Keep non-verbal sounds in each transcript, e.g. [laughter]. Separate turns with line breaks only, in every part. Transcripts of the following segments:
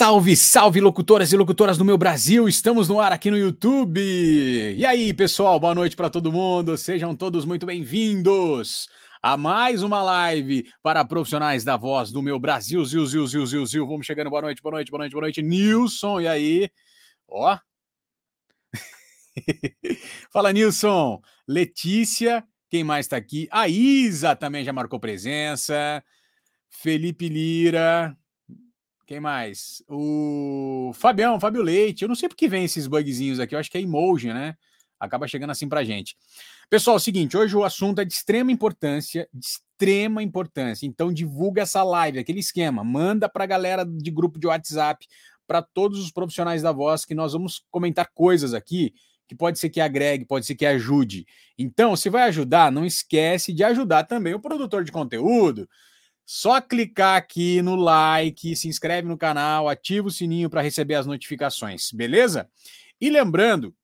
Salve, salve, locutoras e locutoras do meu Brasil! Estamos no ar aqui no YouTube. E aí, pessoal, boa noite para todo mundo. Sejam todos muito bem-vindos a mais uma live para profissionais da voz do meu Brasil. Zil, zil, zil, zil, zil. Vamos chegando. Boa noite, boa noite, boa noite, boa noite. Nilson, e aí? Ó. [laughs] Fala, Nilson. Letícia, quem mais está aqui? A Isa também já marcou presença. Felipe Lira, quem mais? O Fabião, Fábio Leite. Eu não sei por que vem esses bugzinhos aqui. Eu acho que é emoji, né? Acaba chegando assim pra gente. Pessoal, é o seguinte, hoje o assunto é de extrema importância, de extrema importância. Então divulga essa live, aquele esquema, manda pra galera de grupo de WhatsApp, para todos os profissionais da voz que nós vamos comentar coisas aqui que pode ser que agregue, pode ser que ajude. Então, se vai ajudar, não esquece de ajudar também o produtor de conteúdo, só clicar aqui no like, se inscreve no canal, ativa o sininho para receber as notificações, beleza? E lembrando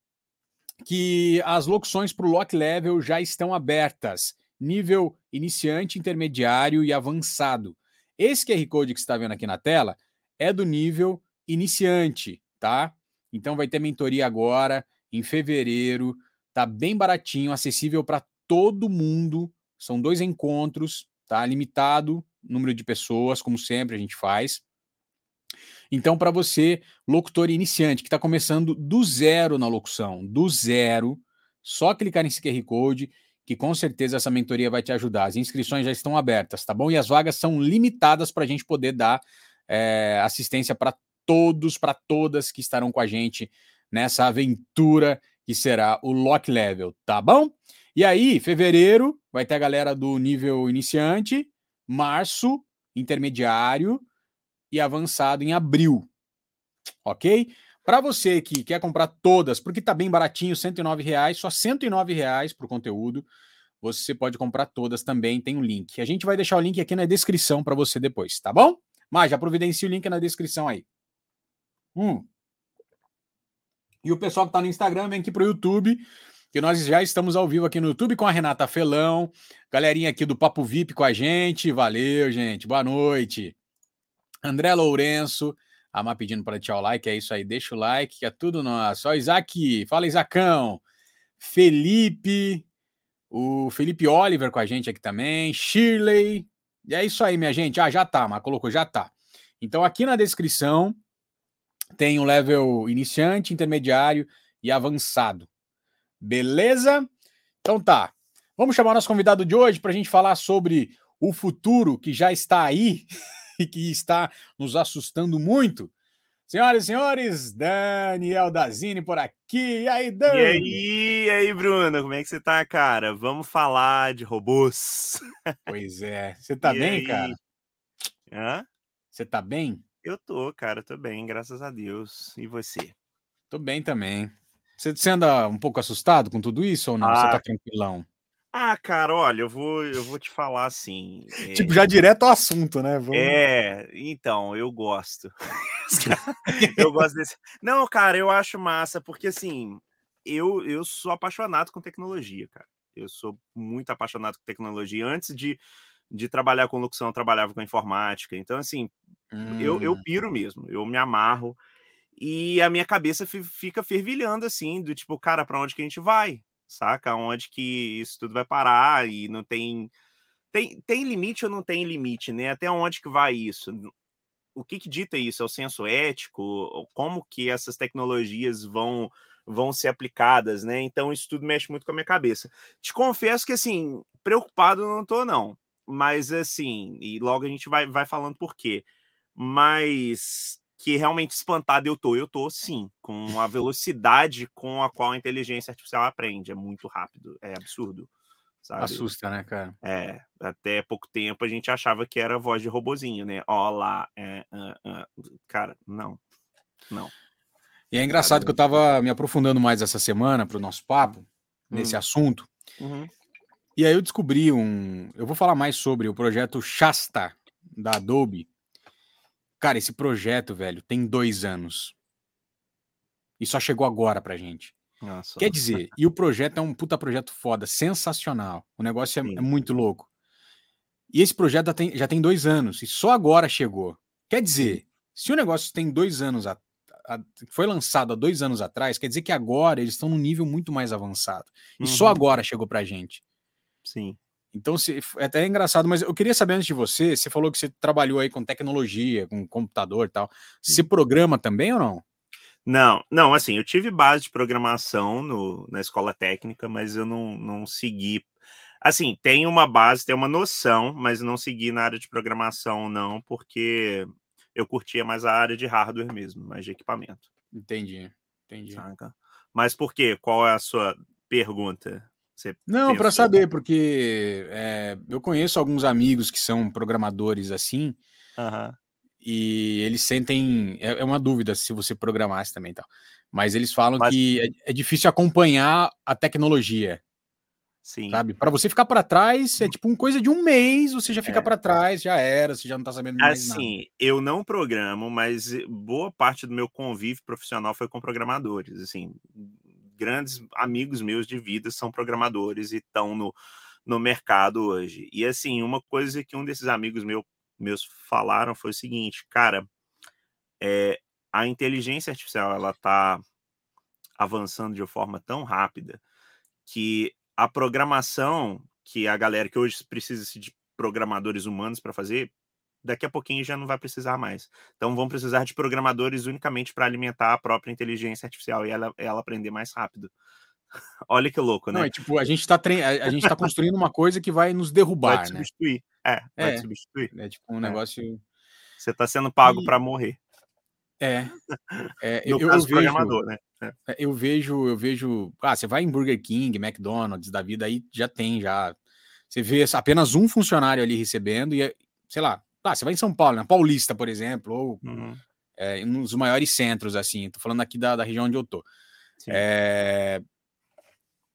que as locuções para o Lock Level já estão abertas, nível iniciante, intermediário e avançado. Esse QR Code que você está vendo aqui na tela é do nível iniciante, tá? Então vai ter mentoria agora, em fevereiro, tá bem baratinho, acessível para todo mundo. São dois encontros, tá? Limitado número de pessoas, como sempre a gente faz. Então, para você, locutor iniciante, que está começando do zero na locução, do zero, só clicar nesse QR Code, que com certeza essa mentoria vai te ajudar. As inscrições já estão abertas, tá bom? E as vagas são limitadas para a gente poder dar é, assistência para todos, para todas que estarão com a gente nessa aventura que será o Lock Level, tá bom? E aí, fevereiro, vai ter a galera do nível iniciante, março, intermediário e avançado em abril. Ok? Para você que quer comprar todas, porque tá bem baratinho, R$ reais, só R$ reais para o conteúdo, você pode comprar todas também, tem um link. A gente vai deixar o link aqui na descrição para você depois, tá bom? Mas já providencie o link na descrição aí. Hum. E o pessoal que está no Instagram, vem aqui para o YouTube que nós já estamos ao vivo aqui no YouTube com a Renata Felão, galerinha aqui do Papo VIP com a gente. Valeu, gente. Boa noite. André Lourenço, a Má pedindo para deixar o like, é isso aí, deixa o like, que é tudo nosso. Ó, Isaac, fala Isacão. Felipe, o Felipe Oliver com a gente aqui também, Shirley. E é isso aí, minha gente. Ah, já tá, mas colocou, já tá. Então aqui na descrição tem o level iniciante, intermediário e avançado. Beleza? Então tá. Vamos chamar nosso convidado de hoje para a gente falar sobre o futuro que já está aí [laughs] e que está nos assustando muito. Senhoras e senhores, Daniel Dazini por aqui. E aí, Dani?
E aí, e aí, Bruno, como é que você tá, cara? Vamos falar de robôs.
Pois é. Você [laughs] tá e bem, aí? cara?
Hã?
Você tá bem?
Eu tô, cara, tô bem, graças a Deus. E você?
Tô bem também. Você, você anda um pouco assustado com tudo isso ou não? Ah, você tá tranquilão?
Ah, cara, olha, eu vou, eu vou te falar assim.
É... [laughs] Tipo, já direto ao assunto, né?
Vamos... É, então, eu gosto. [laughs] [laughs] eu gosto desse. Não, cara, eu acho massa, porque assim, eu, eu sou apaixonado com tecnologia, cara. Eu sou muito apaixonado com tecnologia. Antes de, de trabalhar com locução, eu trabalhava com informática. Então, assim, hum. eu, eu hum. piro mesmo, eu me amarro. E a minha cabeça fica fervilhando assim, do tipo, cara, para onde que a gente vai? Saca? Onde que isso tudo vai parar e não tem tem, tem limite ou não tem limite, né? Até onde que vai isso? O que, que dita isso? É o senso ético? Como que essas tecnologias vão vão ser aplicadas, né? Então isso tudo mexe muito com a minha cabeça. Te confesso que assim, preocupado não tô não, mas assim, e logo a gente vai vai falando por quê. Mas que realmente espantado eu tô. Eu tô, sim, com a velocidade com a qual a inteligência artificial aprende. É muito rápido, é absurdo.
Sabe? Assusta, né, cara?
É, até pouco tempo a gente achava que era voz de robozinho, né? Olá, é, cara, não, não.
E é engraçado que eu tava me aprofundando mais essa semana para o nosso papo, nesse hum. assunto. Uhum. E aí eu descobri um. Eu vou falar mais sobre o projeto Shasta da Adobe, Cara, esse projeto, velho, tem dois anos. E só chegou agora pra gente. Nossa, Quer dizer, e o projeto é um puta projeto foda, sensacional. O negócio é, é muito louco. E esse projeto já tem, já tem dois anos e só agora chegou. Quer dizer, Se o negócio tem dois anos, a, a, foi lançado há dois anos atrás, quer dizer que agora eles estão num nível muito mais avançado. E uhum. só agora chegou pra gente.
Sim.
Então, se, é até engraçado, mas eu queria saber antes de você, você falou que você trabalhou aí com tecnologia, com computador e tal. Você programa também ou não?
Não, não, assim, eu tive base de programação no, na escola técnica, mas eu não, não segui. Assim, tem uma base, tem uma noção, mas não segui na área de programação, não, porque eu curtia mais a área de hardware mesmo, mais de equipamento.
Entendi, entendi. Saca?
Mas por quê? Qual é a sua pergunta?
Você não, para saber, porque é, eu conheço alguns amigos que são programadores assim,
uhum.
E eles sentem. É, é uma dúvida se você programasse também tal. Mas eles falam Mas... que é, é, difícil acompanhar a tecnologia.
Sim.
Sabe? Para você ficar para trás, é tipo uma coisa de um mês, você já fica é. para trás, já era, você já não tá sabendo mais
assim,
nada.
Assim, eu não programo, mas boa parte do meu convívio profissional foi com programadores. Assim, grandes amigos meus de vida são programadores e estão no, no mercado hoje. E assim, uma coisa que um desses amigos meu, meus falaram foi o seguinte, cara, é, a inteligência artificial ela está avançando de forma tão rápida que a programação que a galera que hoje precisa de programadores humanos para fazer, daqui a pouquinho já não vai precisar mais. Então vão precisar de programadores unicamente para alimentar a própria inteligência artificial e ela, ela aprender mais rápido. [laughs] Olha que louco, né?
Não, é tipo, a gente está tre... a, gente tá construindo uma coisa que vai nos derrubar, vai
né? substituir. É, vai
é,
substituir.
É tipo um é. negócio.
Você está sendo pago e... para morrer.
É. é [laughs]
eu, eu programador,
vejo, né? É. Eu vejo, eu vejo. Ah, você vai em Burger King, McDonald's da vida, aí já tem, já. Você vê apenas um funcionário ali recebendo, e, sei lá, ah, você vai em São Paulo, na Paulista, por exemplo, ou uhum. é, nos maiores centros, assim. Tô falando aqui da, da região onde eu tô. É,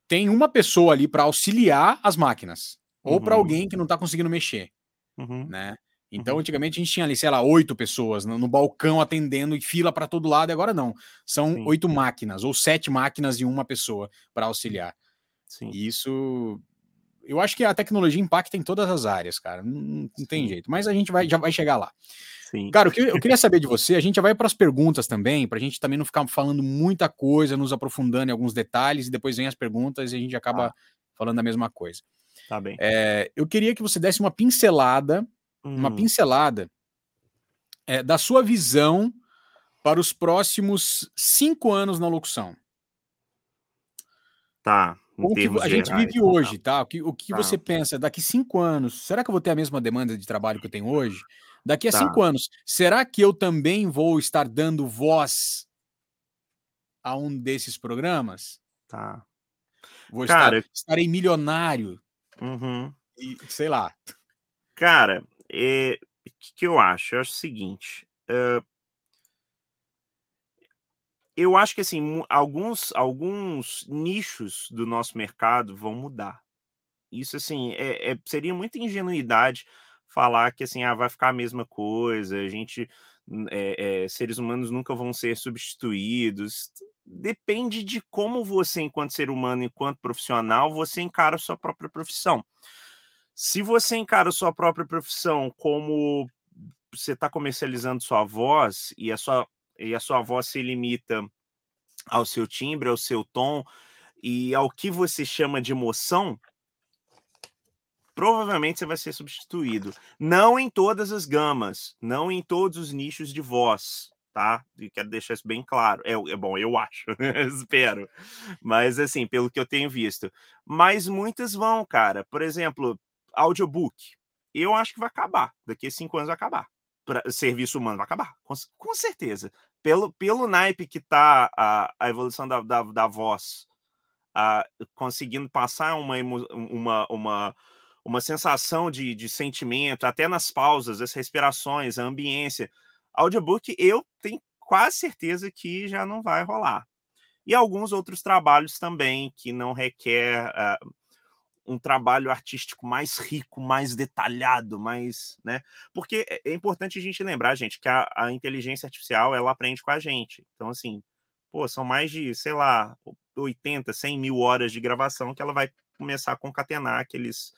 tem uma pessoa ali para auxiliar as máquinas, uhum. ou para alguém que não está conseguindo mexer,
uhum.
né? Então, uhum. antigamente a gente tinha ali, sei lá, oito pessoas no, no balcão atendendo e fila para todo lado, e agora não. São Sim. oito máquinas, ou sete máquinas e uma pessoa para auxiliar.
Sim.
E isso. Eu acho que a tecnologia impacta em todas as áreas, cara. Não, não tem jeito. Mas a gente vai, já vai chegar lá.
Sim.
Cara, o que eu queria saber de você, a gente já vai para as perguntas também, para a gente também não ficar falando muita coisa, nos aprofundando em alguns detalhes, e depois vem as perguntas e a gente acaba ah. falando a mesma coisa.
Tá bem.
É, eu queria que você desse uma pincelada, hum. uma pincelada é, da sua visão para os próximos cinco anos na locução.
Tá.
O que a gente vive então, hoje, tá? O que, o que tá. você pensa daqui cinco anos? Será que eu vou ter a mesma demanda de trabalho que eu tenho hoje? Daqui a tá. cinco anos, será que eu também vou estar dando voz a um desses programas?
Tá.
Vou Cara, estar, estarei milionário.
Uhum.
E, sei lá.
Cara, é, o que, que, eu acho? Eu acho o seguinte. Uh, eu acho que assim, alguns, alguns nichos do nosso mercado vão mudar. Isso assim, é, é seria muita ingenuidade falar que assim, ah, vai ficar a mesma coisa, a gente, é, é, seres humanos nunca vão ser substituídos. Depende de como você, enquanto ser humano, enquanto profissional, você encara a sua própria profissão. Se você encara a sua própria profissão como você está comercializando sua voz e a sua, e a sua voz se limita ao seu timbre, ao seu tom e ao que você chama de emoção, provavelmente você vai ser substituído. Não em todas as gamas, não em todos os nichos de voz, tá? E quero deixar isso bem claro. É, é bom, eu acho, [laughs] espero. Mas assim, pelo que eu tenho visto. Mas muitas vão, cara. Por exemplo, audiobook. Eu acho que vai acabar. Daqui a cinco anos vai acabar. Pra, serviço humano vai acabar, com, com certeza. Pelo, pelo naipe que tá a, a evolução da, da, da voz, a, conseguindo passar uma, uma, uma uma sensação de, de sentimento, até nas pausas, as respirações, a ambiência. Audiobook, eu tenho quase certeza que já não vai rolar. E alguns outros trabalhos também que não requer uh, um trabalho artístico mais rico, mais detalhado, mais, né? Porque é, é importante a gente lembrar, gente, que a, a inteligência artificial ela aprende com a gente. Então, assim, pô, são mais de, sei lá, 80, 100 mil horas de gravação que ela vai começar a concatenar aqueles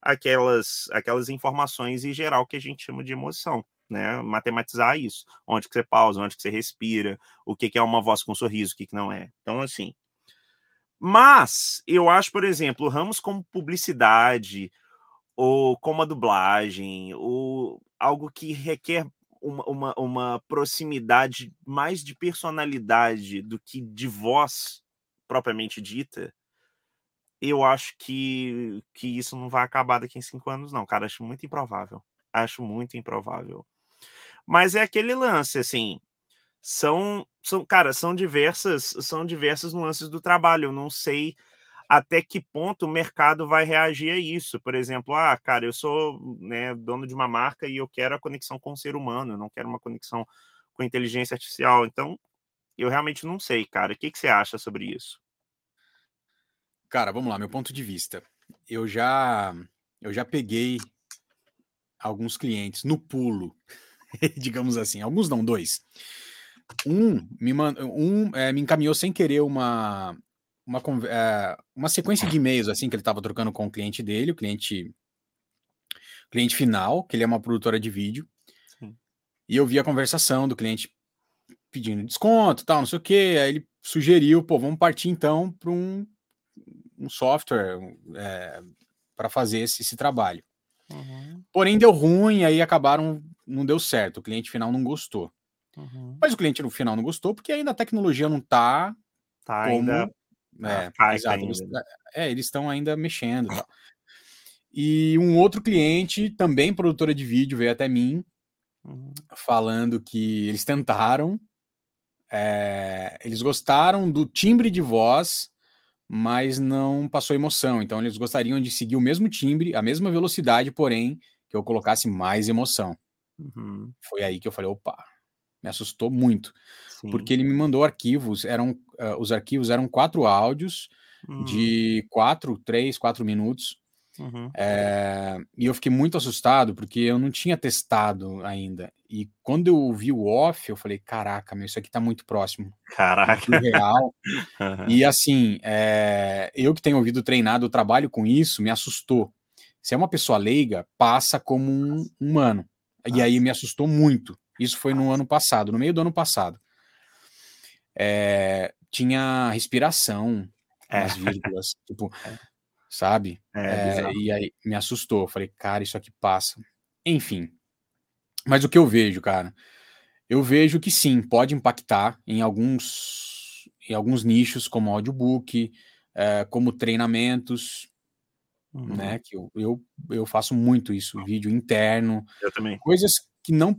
aquelas, aquelas informações em geral que a gente chama de emoção. Né, matematizar isso, onde que você pausa, onde que você respira, o que, que é uma voz com sorriso, o que, que não é. Então, assim, mas eu acho, por exemplo, ramos como publicidade, ou como a dublagem, ou algo que requer uma, uma, uma, proximidade mais de personalidade do que de voz propriamente dita, eu acho que, que isso não vai acabar daqui em cinco anos, não, cara. Acho muito improvável. Acho muito improvável. Mas é aquele lance, assim. São, são, cara, são diversas, são diversas nuances do trabalho. Eu não sei até que ponto o mercado vai reagir a isso. Por exemplo, ah, cara, eu sou né, dono de uma marca e eu quero a conexão com o ser humano, eu não quero uma conexão com inteligência artificial. Então, eu realmente não sei, cara. O que, que você acha sobre isso?
Cara, vamos lá, meu ponto de vista. Eu já eu já peguei alguns clientes no pulo, [laughs] digamos assim, alguns não, dois. Um me, um, é, me encaminhou sem querer uma, uma, é, uma sequência de e-mails assim que ele estava trocando com o cliente dele, o cliente cliente final, que ele é uma produtora de vídeo. Sim. E eu vi a conversação do cliente pedindo desconto, tal, não sei o que. Aí ele sugeriu, pô, vamos partir então para um, um software é, para fazer esse, esse trabalho. Uhum. Porém, deu ruim, aí acabaram, não deu certo. O cliente final não gostou. Uhum. Mas o cliente no final não gostou porque ainda a tecnologia não está
tá como ainda
é, ah, exato. Eles, né? é, eles estão ainda mexendo. Tal. E um outro cliente, também produtora de vídeo, veio até mim uhum. falando que eles tentaram, é, eles gostaram do timbre de voz, mas não passou emoção. Então eles gostariam de seguir o mesmo timbre, a mesma velocidade, porém que eu colocasse mais emoção. Uhum. Foi aí que eu falei, opa, me assustou muito, Sim. porque ele me mandou arquivos, eram uh, os arquivos eram quatro áudios uhum. de quatro, três, quatro minutos. Uhum. É, e eu fiquei muito assustado porque eu não tinha testado ainda. E quando eu vi o off, eu falei: caraca, meu, isso aqui tá muito próximo.
Caraca.
real. [laughs] Uhum. E assim, é, eu que tenho ouvido treinado, eu trabalho com isso, me assustou. Se é uma pessoa leiga, passa como um humano. E aí me assustou muito. Isso foi no ano passado, no meio do ano passado. É, tinha respiração é. nas vírgulas, [laughs] tipo, é. sabe? É, é e aí me assustou. Falei, cara, isso aqui passa. Enfim. Mas o que eu vejo, cara? Eu vejo que sim, pode impactar em alguns, em alguns nichos, como audiobook, é, como treinamentos, uhum. né? Que eu, eu, eu faço muito isso, vídeo interno.
Eu também.
Coisas que não,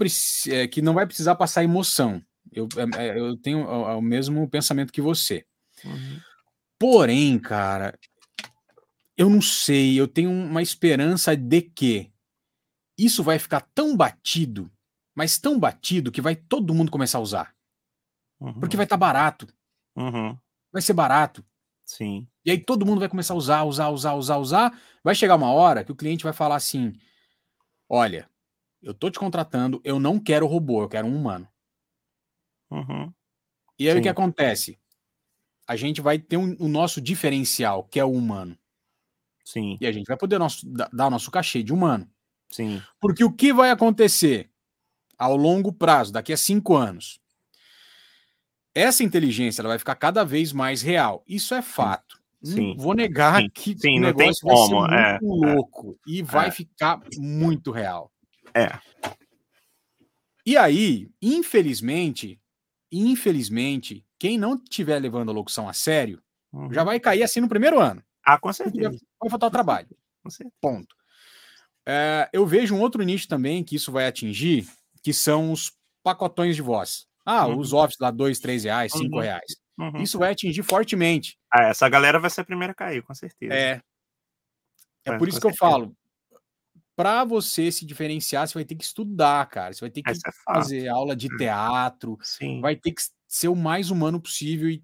é, que não vai precisar passar emoção. Eu, é, é, eu tenho o mesmo pensamento que você. Uhum. Porém, cara, eu não sei, eu tenho uma esperança de que isso vai ficar tão batido, mas tão batido que vai todo mundo começar a usar. Uhum. Porque vai estar tá barato.
Uhum.
Vai ser barato.
Sim.
E aí todo mundo vai começar a usar, usar, usar, usar, usar. Vai chegar uma hora que o cliente vai falar assim: olha, eu tô te contratando, eu não quero robô, eu quero um humano.
Uhum.
E aí Sim. o que acontece? A gente vai ter um, o nosso diferencial, que é o humano.
Sim.
E a gente vai poder nosso, dar o nosso cachê de humano.
Sim.
Porque o que vai acontecer ao longo prazo, daqui a cinco anos? Essa inteligência ela vai ficar cada vez mais real. Isso é fato.
Sim.
Não vou negar
Sim.
que
Sim, o negócio vai como. ser
é, muito é, louco e vai é. ficar muito real.
É.
E aí, infelizmente, infelizmente, quem não estiver levando a locução a sério, uhum. já vai cair assim no primeiro ano.
Ah, com certeza.
Vai faltar trabalho.
Com certeza.
Ponto. É, eu vejo um outro nicho também que isso vai atingir, que são os pacotões de voz. Ah, uhum. os offs lá, dois, três reais, cinco uhum. reais. Uhum. Isso vai atingir fortemente.
Ah, essa galera vai ser a primeira a cair, com certeza.
É. É, por isso que certeza. eu falo, para você se diferenciar, você vai ter que estudar, cara. Você vai ter que é fazer aula de teatro,
Sim.
vai ter que ser o mais humano possível e,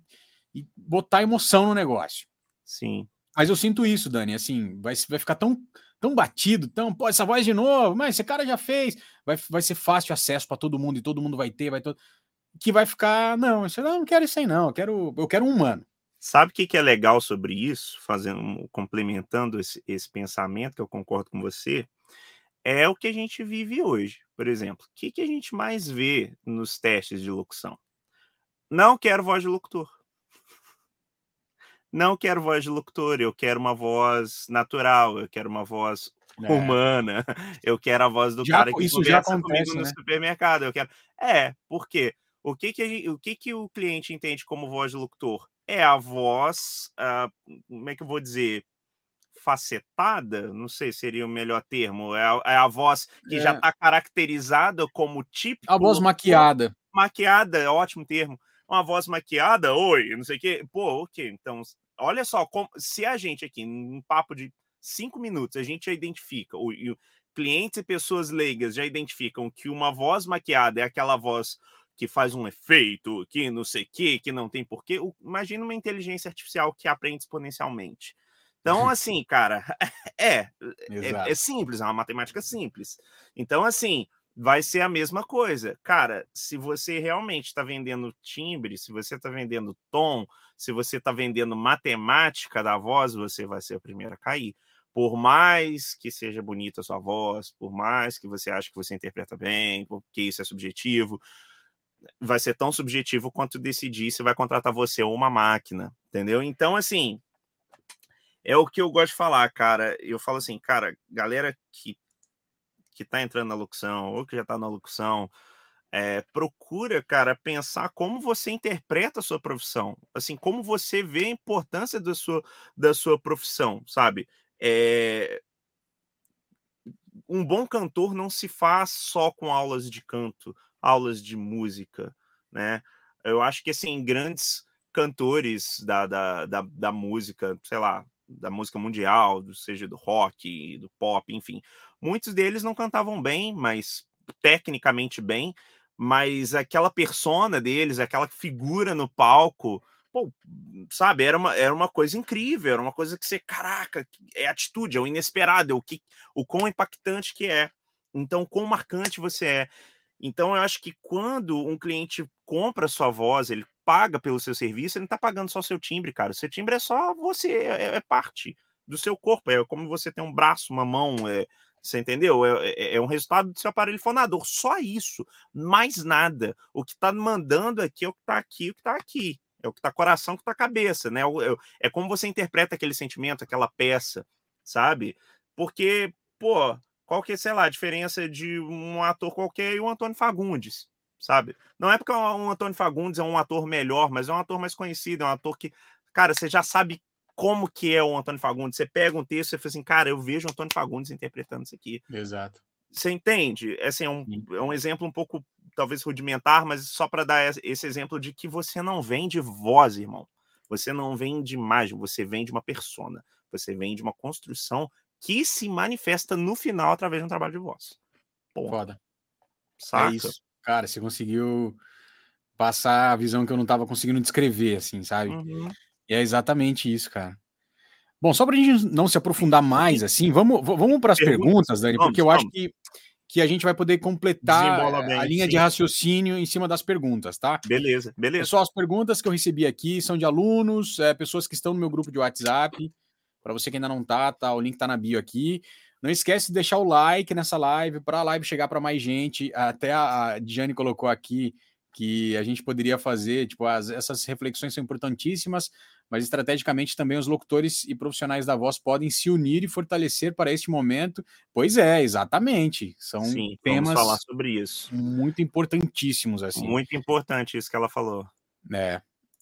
e, botar emoção no negócio.
Sim.
Mas eu sinto isso, Dani, assim, vai, vai ficar tão, tão batido, tão, pô, essa voz de novo, mas esse cara já fez, vai, vai ser fácil acesso para todo mundo e todo mundo vai ter, vai todo que vai ficar, não, eu não quero isso aí não, eu quero, eu quero um humano.
Sabe o que, que é legal sobre isso? Fazendo, complementando esse, esse pensamento, que eu concordo com você, é o que a gente vive hoje. Por exemplo, o que, que a gente mais vê nos testes de locução? Não quero voz de locutor. Não quero voz de locutor, eu quero uma voz natural, eu quero uma voz é. humana, [laughs] eu quero a voz do
já,
cara que
isso já acontece,
comigo no
né?
supermercado. Eu quero. É, por quê? O que que, gente, o que que o cliente entende como voz de locutor? É a voz, uh, como é que eu vou dizer? Facetada, não sei se seria o melhor termo, é a, é a voz que é. já está caracterizada como típico.
A voz maquiada.
Maquiada, é ótimo termo. Uma voz maquiada, oi, não sei o quê. Pô, ok. Então, olha só, como, se a gente aqui, num papo de cinco minutos, a gente já identifica, o, o clientes e pessoas leigas já identificam que uma voz maquiada é aquela voz que faz um efeito, que não sei o que, que não tem porquê. Imagina uma inteligência artificial que aprende exponencialmente. Então, assim, cara, [laughs] é, é, é, simples, é uma matemática simples. Então, assim, vai ser a mesma coisa. Cara, se você realmente está vendendo timbre, se você está vendendo tom, se você está vendendo matemática da voz, você vai ser o primeiro a cair. Por mais que seja bonita a sua voz, por mais que você ache que você interpreta bem, porque isso é subjetivo, vai ser tão subjetivo quanto decidir se vai contratar você ou uma máquina, entendeu? Então, assim, é o que eu gosto de falar, cara. Eu falo assim, cara, galera que, que tá entrando na locução ou que já tá na locução, é, procura, cara, pensar como você interpreta a sua profissão, assim, como você vê a importância da sua, da sua profissão, sabe? É... Um bom cantor não se faz só com aulas de canto, aulas de música, né? Eu acho que, assim, grandes cantores da, da, da, da música, sei lá, da música mundial, seja do rock, do pop, enfim. Muitos deles não cantavam bem, mas tecnicamente bem, mas aquela persona deles, aquela figura no palco, pô, sabe, era uma, era uma coisa incrível, era uma coisa que você, caraca, é atitude, é o inesperado, é o, que, o quão impactante que é. Então, quão marcante você é. Então, eu acho que quando um cliente compra sua voz, ele paga pelo seu serviço, ele não está pagando só seu timbre, cara. O seu timbre é só você, é, é, parte do seu corpo. É como você tem um braço, uma mão, é, você entendeu? É, é, é, um resultado do seu aparelho fonador. Só isso, mais nada. O que está mandando aqui é o que está aqui, o que está aqui. É o que está coração, o que está cabeça, né? É, é como você interpreta aquele sentimento, aquela peça, sabe? Porque, pô, qual que é, sei lá, a diferença de um ator qualquer e o Antônio Fagundes? Sabe? Não é porque o Antônio Fagundes é um ator melhor, mas é um ator mais conhecido, é um ator que, cara, você já sabe como que é o Antônio Fagundes. Você pega um texto e fala assim, cara, eu vejo o Antônio Fagundes interpretando isso aqui.
Exato.
Você entende? Assim, é, um, é um exemplo um pouco, talvez, rudimentar, mas só para dar esse exemplo de que você não vende voz, irmão. Você não vende imagem, você vende uma persona. Você vende uma construção que se manifesta no final através de um trabalho de voz.
Ponto. Foda. É Saca? É isso. Cara, você conseguiu passar a visão que eu não estava conseguindo descrever, assim, sabe? Uhum. E é exatamente isso, cara. Bom, só para a gente não se aprofundar mais, assim, vamos, vamos para as perguntas, Dani, porque eu acho que, que a gente vai poder completar bem, a linha sim. de raciocínio em cima das perguntas, tá?
Beleza, beleza.
Só as perguntas que eu recebi aqui são de alunos, é, pessoas que estão no meu grupo de WhatsApp. Para você que ainda não tá, tá, o link tá na bio aqui. Não esquece de deixar o like nessa live para a live chegar para mais gente. Até a, Diane colocou aqui que a gente poderia fazer, tipo, as, essas reflexões são importantíssimas, mas estrategicamente também os locutores e profissionais da voz podem se unir e fortalecer para este momento. Pois é, exatamente. São Sim, temas
falar sobre isso.
Muito importantíssimos assim.
Muito importante isso que ela falou.
É.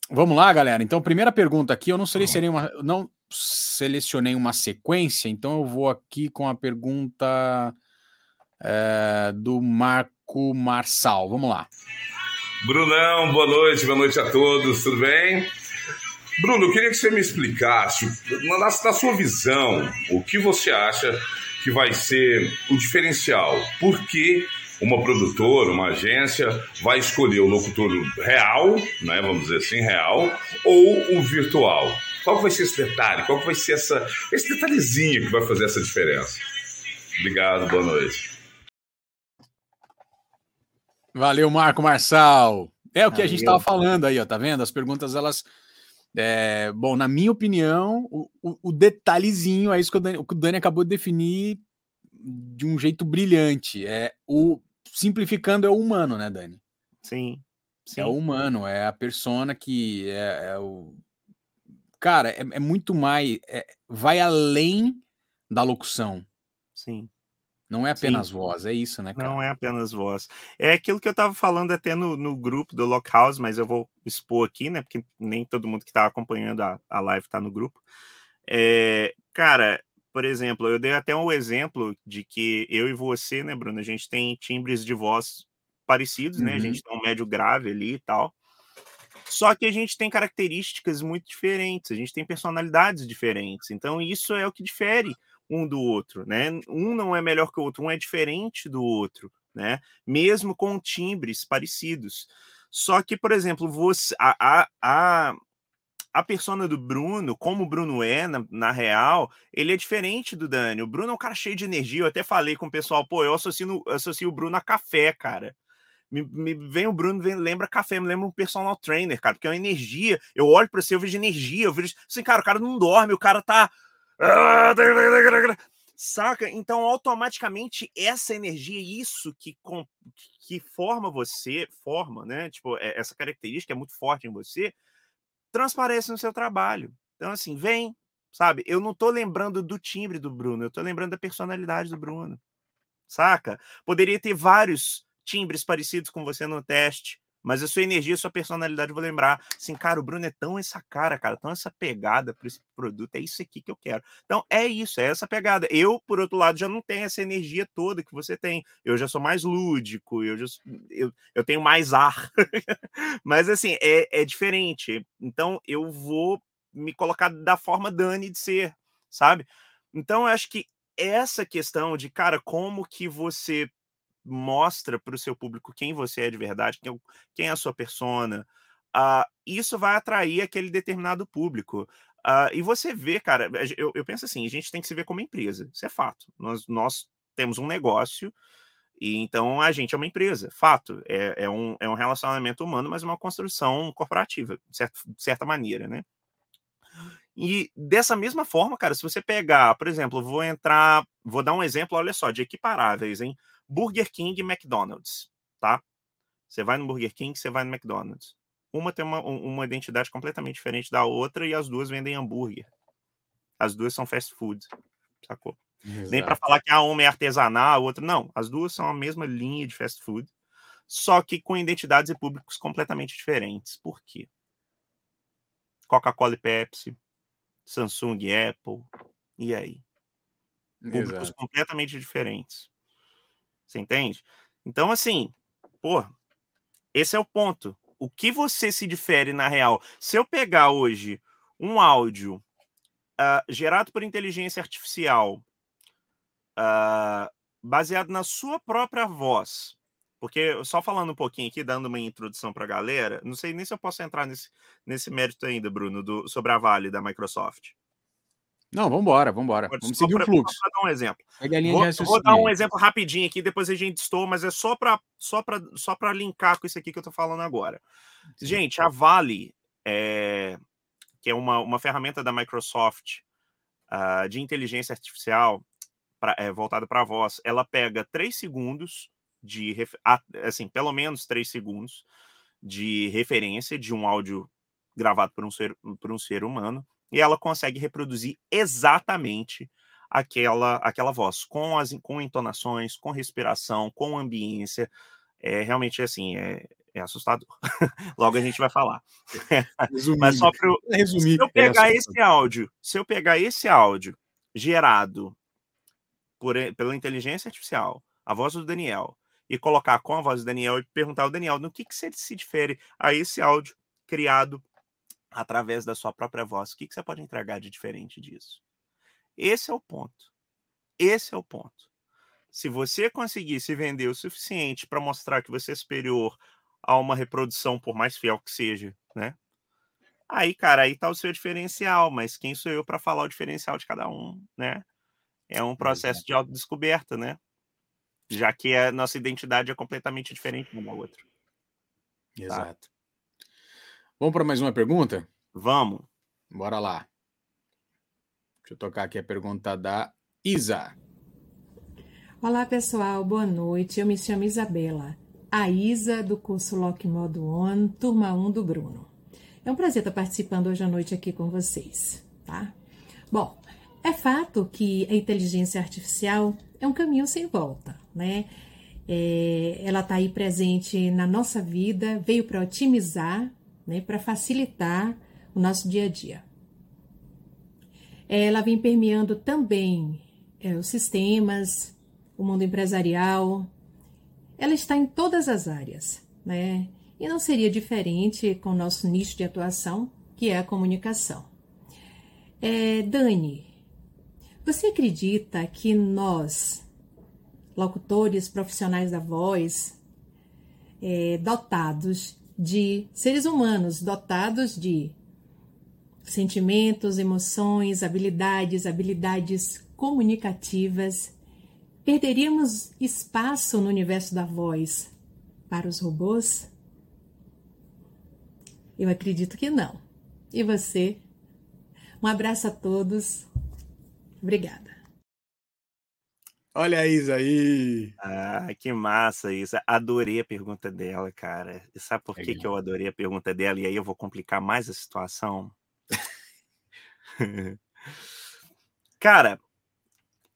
Vamos lá, galera. Então, primeira pergunta aqui, eu não selecionei uma, não selecionei uma sequência, então eu vou aqui com a pergunta é, do Marco Marçal. Vamos lá.
Brunão, boa noite, boa noite a todos, tudo bem? Bruno, eu queria que você me explicasse, na, na sua visão, o que você acha que vai ser o diferencial? Por que uma produtora, uma agência vai escolher o locutor real, né, vamos dizer assim, real, ou o virtual? Qual vai ser esse detalhe? Qual vai ser essa, esse detalhezinho que vai fazer essa diferença? Obrigado, boa noite.
Valeu, Marco Marçal. É o que Valeu. a gente estava falando aí, ó, tá vendo? As perguntas elas É, bom, na minha opinião, o, o, o, detalhezinho é isso que o Dani, o que o Dani acabou de definir de um jeito brilhante. É o simplificando é o humano, né, Dani?
Sim.
sim. É o humano, é a persona que é, é o cara, é, é muito mais é, vai além da locução.
Sim.
Não é apenas Sim. voz, é isso, né,
cara? Não é apenas voz. É aquilo que eu estava falando até no, no grupo do Lockhouse, mas eu vou expor aqui, né? Porque nem todo mundo que está acompanhando a, a live está no grupo. É, cara, por exemplo, eu dei até um exemplo de que eu e você, né, Bruno, a gente tem timbres de voz parecidos, uhum. né? A gente uhum. tem um médio grave ali e tal. Só que a gente tem características muito diferentes, a gente tem personalidades diferentes. Então, isso é o que difere um do outro, né? Um não é melhor que o outro, um é diferente do outro, né? Mesmo com timbres parecidos. Só que, por exemplo, você a, a, a, a persona do Bruno, como o Bruno é na, na, real, ele é diferente do Dani. O Bruno é um cara cheio de energia. Eu até falei com o pessoal, pô, eu associo, associo o Bruno a café, cara. Me, me, vem o Bruno, vem, lembra café, me lembra um personal trainer, cara, porque é uma energia. Eu olho para você, eu vejo energia, eu vejo assim, cara, o cara não dorme, o cara tá Saca? Então, automaticamente, essa energia, isso que, que forma você, forma, né? Tipo, é, essa característica é muito forte em você, transparece no seu trabalho. Então, assim, vem, sabe? Eu não tô lembrando do timbre do Bruno, eu tô lembrando da personalidade do Bruno. Saca? Poderia ter vários timbres parecidos com você no teste, mas a sua energia, a sua personalidade, vou lembrar. Assim, cara, o Bruno é tão essa cara, cara, tão essa pegada para esse produto. É isso aqui que eu quero. Então, é isso, é essa pegada. Eu, por outro lado, já não tenho essa energia toda que você tem. Eu já sou mais lúdico, eu, já, eu, eu tenho mais ar. [laughs] Mas, assim, é, é diferente. Então, eu vou me colocar da forma Dani de ser, sabe? Então, eu acho que essa questão de, cara, como que você mostra para o seu público quem você é de verdade, quem, é é a sua persona, uh, isso vai atrair aquele determinado público. Uh, e você vê, cara, eu, eu, penso assim, a gente tem que se ver como empresa, isso é fato. Nós, nós temos um negócio e então a gente é uma empresa, fato. É, é, um, é um relacionamento humano, mas uma construção corporativa, de certa, de certa maneira, né? E dessa mesma forma, cara, se você pegar, por exemplo, vou entrar, vou dar um exemplo, olha só, de equiparáveis, hein? Burger King e McDonald's, tá? Você vai no Burger King, você vai no McDonald's. Uma tem uma, uma identidade completamente diferente da outra e as duas vendem hambúrguer. As duas são fast food, sacou? Exato. Nem para falar que a uma é artesanal, a outra não. As duas são a mesma linha de fast food, só que com identidades e públicos completamente diferentes. Por quê? Coca-Cola e Pepsi, Samsung e Apple, e aí? Públicos Exato. completamente diferentes. Você entende? Então, assim, pô, esse é o ponto. O que você se difere na real? Se eu pegar hoje um áudio uh, gerado por inteligência artificial, uh, baseado na sua própria voz, porque só falando um pouquinho aqui, dando uma introdução para a galera, não sei nem se eu posso entrar nesse, nesse mérito ainda, Bruno, do, sobre a Vale da Microsoft.
Não, vamos embora, vamos embora. Vamos seguir pra, o fluxo.
Vou dar um exemplo. Vou, vou, dar um exemplo rapidinho aqui, depois a gente estou, mas é só para só só linkar com isso aqui que eu estou falando agora. Gente, a Vale, é, que é uma, uma ferramenta da Microsoft uh, de inteligência artificial pra, é, voltada para a voz, ela pega três segundos de, assim, pelo menos três segundos de referência de um áudio gravado por um ser, por um ser humano e ela consegue reproduzir exatamente aquela aquela voz, com as com entonações, com respiração, com ambiência. É realmente assim, é, é assustador. [laughs] Logo a gente vai falar. [laughs] Mas só para resumir, se eu é pegar é esse áudio, se eu pegar esse áudio gerado por, pela inteligência artificial, a voz do Daniel, e colocar com a voz do Daniel e perguntar ao Daniel no que, que se difere a esse áudio criado através da sua própria voz. O que, que você pode entregar de diferente disso? Esse é o ponto. Esse é o ponto. Se você conseguir se vender o suficiente para mostrar que você é superior a uma reprodução, por mais fiel que seja, né? Aí, cara, aí tá o seu diferencial, mas quem sou eu para falar o diferencial de cada um, né? É um processo de autodescoberta, né? Já que a nossa identidade é completamente diferente uma da outra.
Tá? Exato. Tá? Vamos para mais uma pergunta?
Vamos.
Bora lá. Deixa eu tocar aqui a pergunta da Isa.
Olá, pessoal. Boa noite. Eu me chamo Isabela. A Isa, do curso Lock Modo On, turma 1 do Bruno. É um prazer estar participando hoje à noite aqui com vocês, tá? Bom, é fato que a inteligência artificial é um caminho sem volta, né? É, ela está aí presente na nossa vida, veio para otimizar, né, para facilitar o nosso dia a dia. Ela vem permeando também é, os sistemas, o mundo empresarial. Ela está em todas as áreas, né? E não seria diferente com o nosso nicho de atuação, que é a comunicação. É, Dani, você acredita que nós, locutores profissionais da voz, é, dotados de seres humanos, dotados de sentimentos, emoções, habilidades, habilidades comunicativas, perderíamos espaço no universo da voz para os robôs? Eu acredito que não. E você? Um abraço a todos. Obrigada.
Olha a Isa aí.
Ah, que massa isso. Adorei a pergunta dela, cara. E sabe por que, que eu adorei a pergunta dela? E aí eu vou complicar mais a situação? [laughs] cara,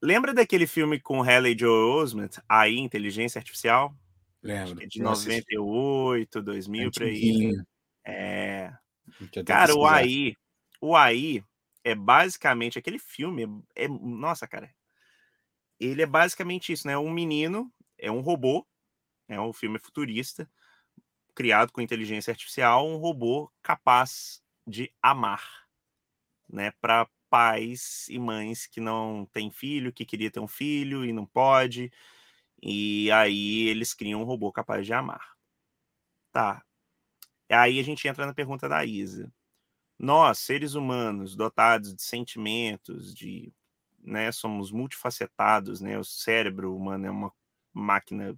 lembra daquele filme com Haley Joel Osment, aí Inteligência Artificial?
Lembro.
É de 98, 2000, por aí. É. Cara, o AI, o AI é basicamente aquele filme. É, é, nossa, cara. Ele é basicamente isso, né? Um menino é um robô, é um filme futurista, criado com inteligência artificial, um robô capaz de amar, né? Para pais e mães que não têm filho, que queria ter um filho e não pode. E aí eles criam um robô capaz de amar. Tá. Aí a gente entra na pergunta da Isa. Nós, seres humanos, dotados de sentimentos, de, né, somos multifacetados, né? O cérebro humano é uma máquina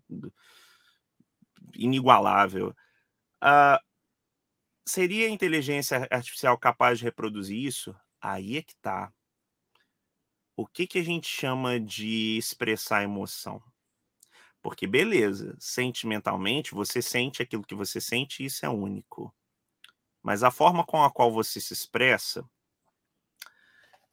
inigualável. Uh, seria a inteligência artificial capaz de reproduzir isso? Aí é que tá. O que, que a gente chama de expressar emoção? Porque, beleza, sentimentalmente, você sente aquilo que você sente e isso é único. Mas a forma com a qual você se expressa,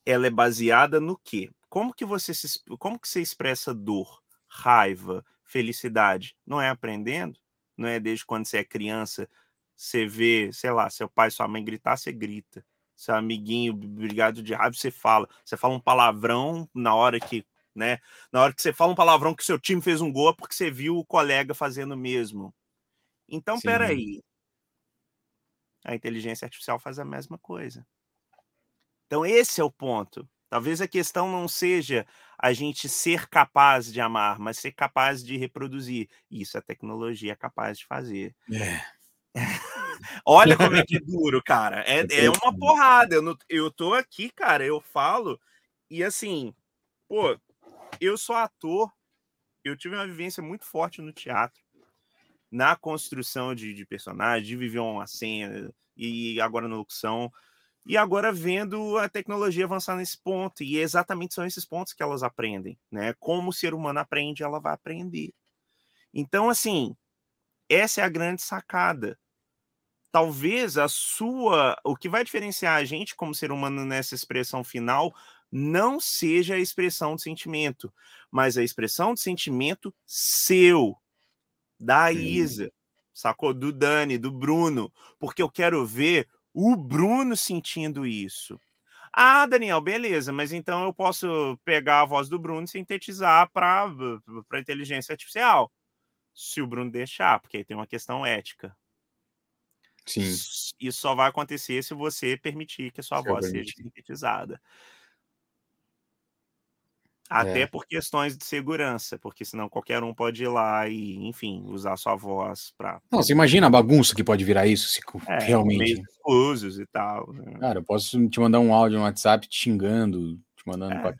ela é baseada no quê? Como que você se, como que você expressa dor, raiva, felicidade? Não é aprendendo? Não é desde quando você é criança, você vê, sei lá, seu pai, sua mãe gritar, você grita. Seu amiguinho brigado de raiva, você fala. Você fala um palavrão na hora que né? Na hora que você fala um palavrão que seu time fez um gol, é porque você viu o colega fazendo o mesmo. Então, Sim. peraí. A inteligência artificial faz a mesma coisa. Então, esse é o ponto. Talvez a questão não seja a gente ser capaz de amar, mas ser capaz de reproduzir. Isso a tecnologia é capaz de fazer. É. [laughs] Olha como é que é [laughs] duro, cara. É, é uma porrada. Eu, não, eu tô aqui, cara, eu falo, e assim, pô, eu sou ator, eu tive uma vivência muito forte no teatro, na construção de, de personagens, de viver uma cena, e agora na locução, e agora vendo a tecnologia avançar nesse ponto, e exatamente são esses pontos que elas aprendem, né? Como o ser humano aprende, ela vai aprender. Então, assim, essa é a grande sacada. Talvez a sua. O que vai diferenciar a gente como ser humano nessa expressão final não seja a expressão de sentimento, mas a expressão de sentimento seu, da Isa, sacou? Do Dani, do Bruno, porque eu quero ver o Bruno sentindo isso. Ah, Daniel, beleza, mas então eu posso pegar a voz do Bruno e sintetizar para inteligência artificial. Se o Bruno deixar, porque aí tem uma questão ética.
Sim.
Isso só vai acontecer se você permitir que a sua voz seja sintetizada. Até é. por questões de segurança, porque senão qualquer um pode ir lá e, enfim, usar sua voz para.
Não, você imagina a bagunça que pode virar isso, se é, realmente.
Usos e tal. Né?
Cara, eu posso te mandar um áudio no WhatsApp te xingando, te mandando é. para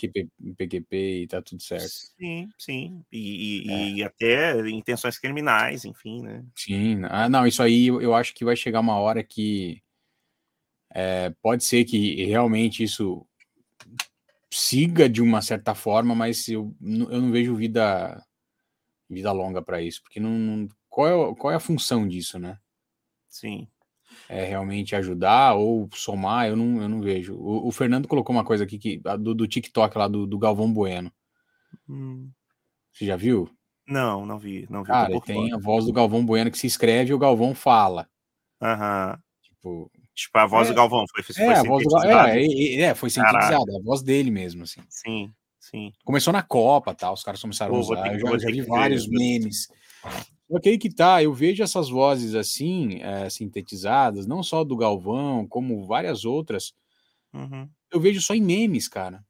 PQP e tá tudo certo.
Sim, sim. E, e, é. e, até intenções criminais, enfim, né?
Sim. Ah, não, isso aí eu acho que vai chegar uma hora que É, pode ser que realmente isso siga de uma certa forma, mas eu, eu não vejo vida vida longa para isso, porque não, não, qual, é, qual é a função disso, né?
Sim.
É realmente ajudar ou somar, eu não, eu não vejo. O, o Fernando colocou uma coisa aqui que, do, do TikTok lá do, do Galvão Bueno.
Hum.
Você já viu?
Não, não vi. Não vi
Cara, tem a voz do Galvão Bueno que se escreve e o Galvão fala.
Aham.
Tipo,
Tipo, a voz
É,
do Galvão foi, foi
é, a Gal-
sintetizada.
é, é, é, foi sintetizada, a voz dele mesmo, assim.
Sim, sim.
Começou na Copa, tá? Os caras começaram a
Pô, vou
usar.
que-
Eu já, já vi
que ver,
vários
que-
memes. Só que aí que tá, eu vejo essas vozes assim, é, sintetizadas, não só do Galvão, como várias outras,
Uhum,
eu vejo só em memes, cara.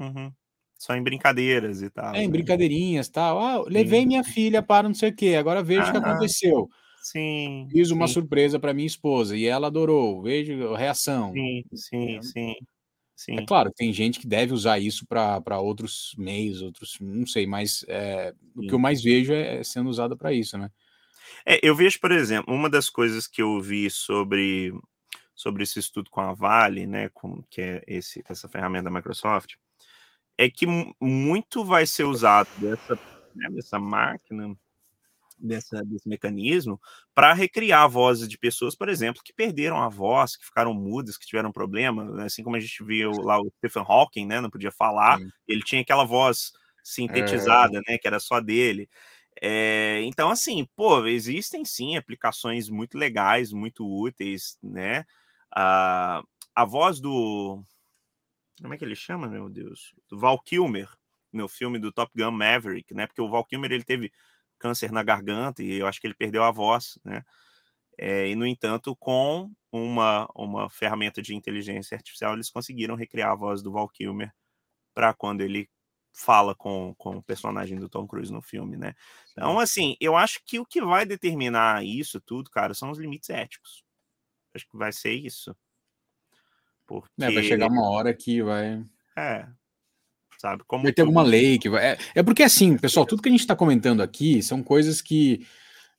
uhum. Só em brincadeiras e tal.
É, em
né?
brincadeirinhas tal. Ah, levei minha filha para não sei o quê, agora vejo o que
Ah.
aconteceu.
Sim.
Fiz uma
sim,
surpresa para minha esposa e ela adorou. Vejo a reação.
Sim, sim, sim. Sim.
É claro, tem gente que deve usar isso para outros meios, outros, não sei, mas é, o que eu mais vejo é sendo usado para isso, né?
É, eu vejo, por exemplo, uma das coisas que eu vi sobre, sobre esse estudo com a Vale, né, com, que é esse, essa ferramenta da Microsoft, é que mu- muito vai ser usado dessa, né, dessa máquina, dessa, desse mecanismo, para recriar vozes de pessoas, por exemplo, que perderam a voz, que ficaram mudas, que tiveram problema, né, assim como a gente viu lá o Stephen Hawking, né, não podia falar,
Sim.
ele tinha aquela voz sintetizada, né, que era só dele. É, então, assim, pô, existem sim aplicações muito legais, muito úteis, né? A, a voz do. Como é que ele chama, meu Deus? Do Val Kilmer, no filme do Top Gun Maverick, né? Porque o Val Kilmer ele teve câncer na garganta e eu acho que ele perdeu a voz, né? É, e, no entanto, com uma, uma ferramenta de inteligência artificial, eles conseguiram recriar a voz do Val Kilmer para quando ele fala com, com o personagem do Tom Cruise no filme, né? Então, assim, eu acho que o que vai determinar isso tudo, cara, são os limites éticos. Acho que vai ser isso. Porque,
É, vai chegar uma hora que vai.
é, sabe, como
Vai ter alguma lei que vai. É, é porque assim, pessoal, tudo que a gente está comentando aqui são coisas que.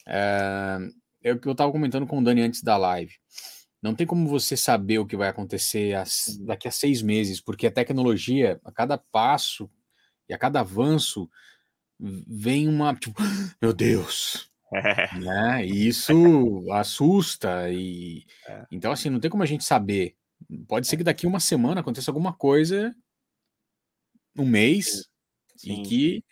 É, é o que eu estava comentando com o Dani antes da live. Não tem como você saber o que vai acontecer as- daqui a seis meses, porque a tecnologia, a cada passo e a cada avanço, vem uma. Tipo, [gasps] meu Deus!
É, [laughs]
né? E isso [laughs] assusta e
É.
então assim não tem como a gente saber. Pode ser que daqui uma semana aconteça alguma coisa, um mês
sim,
e que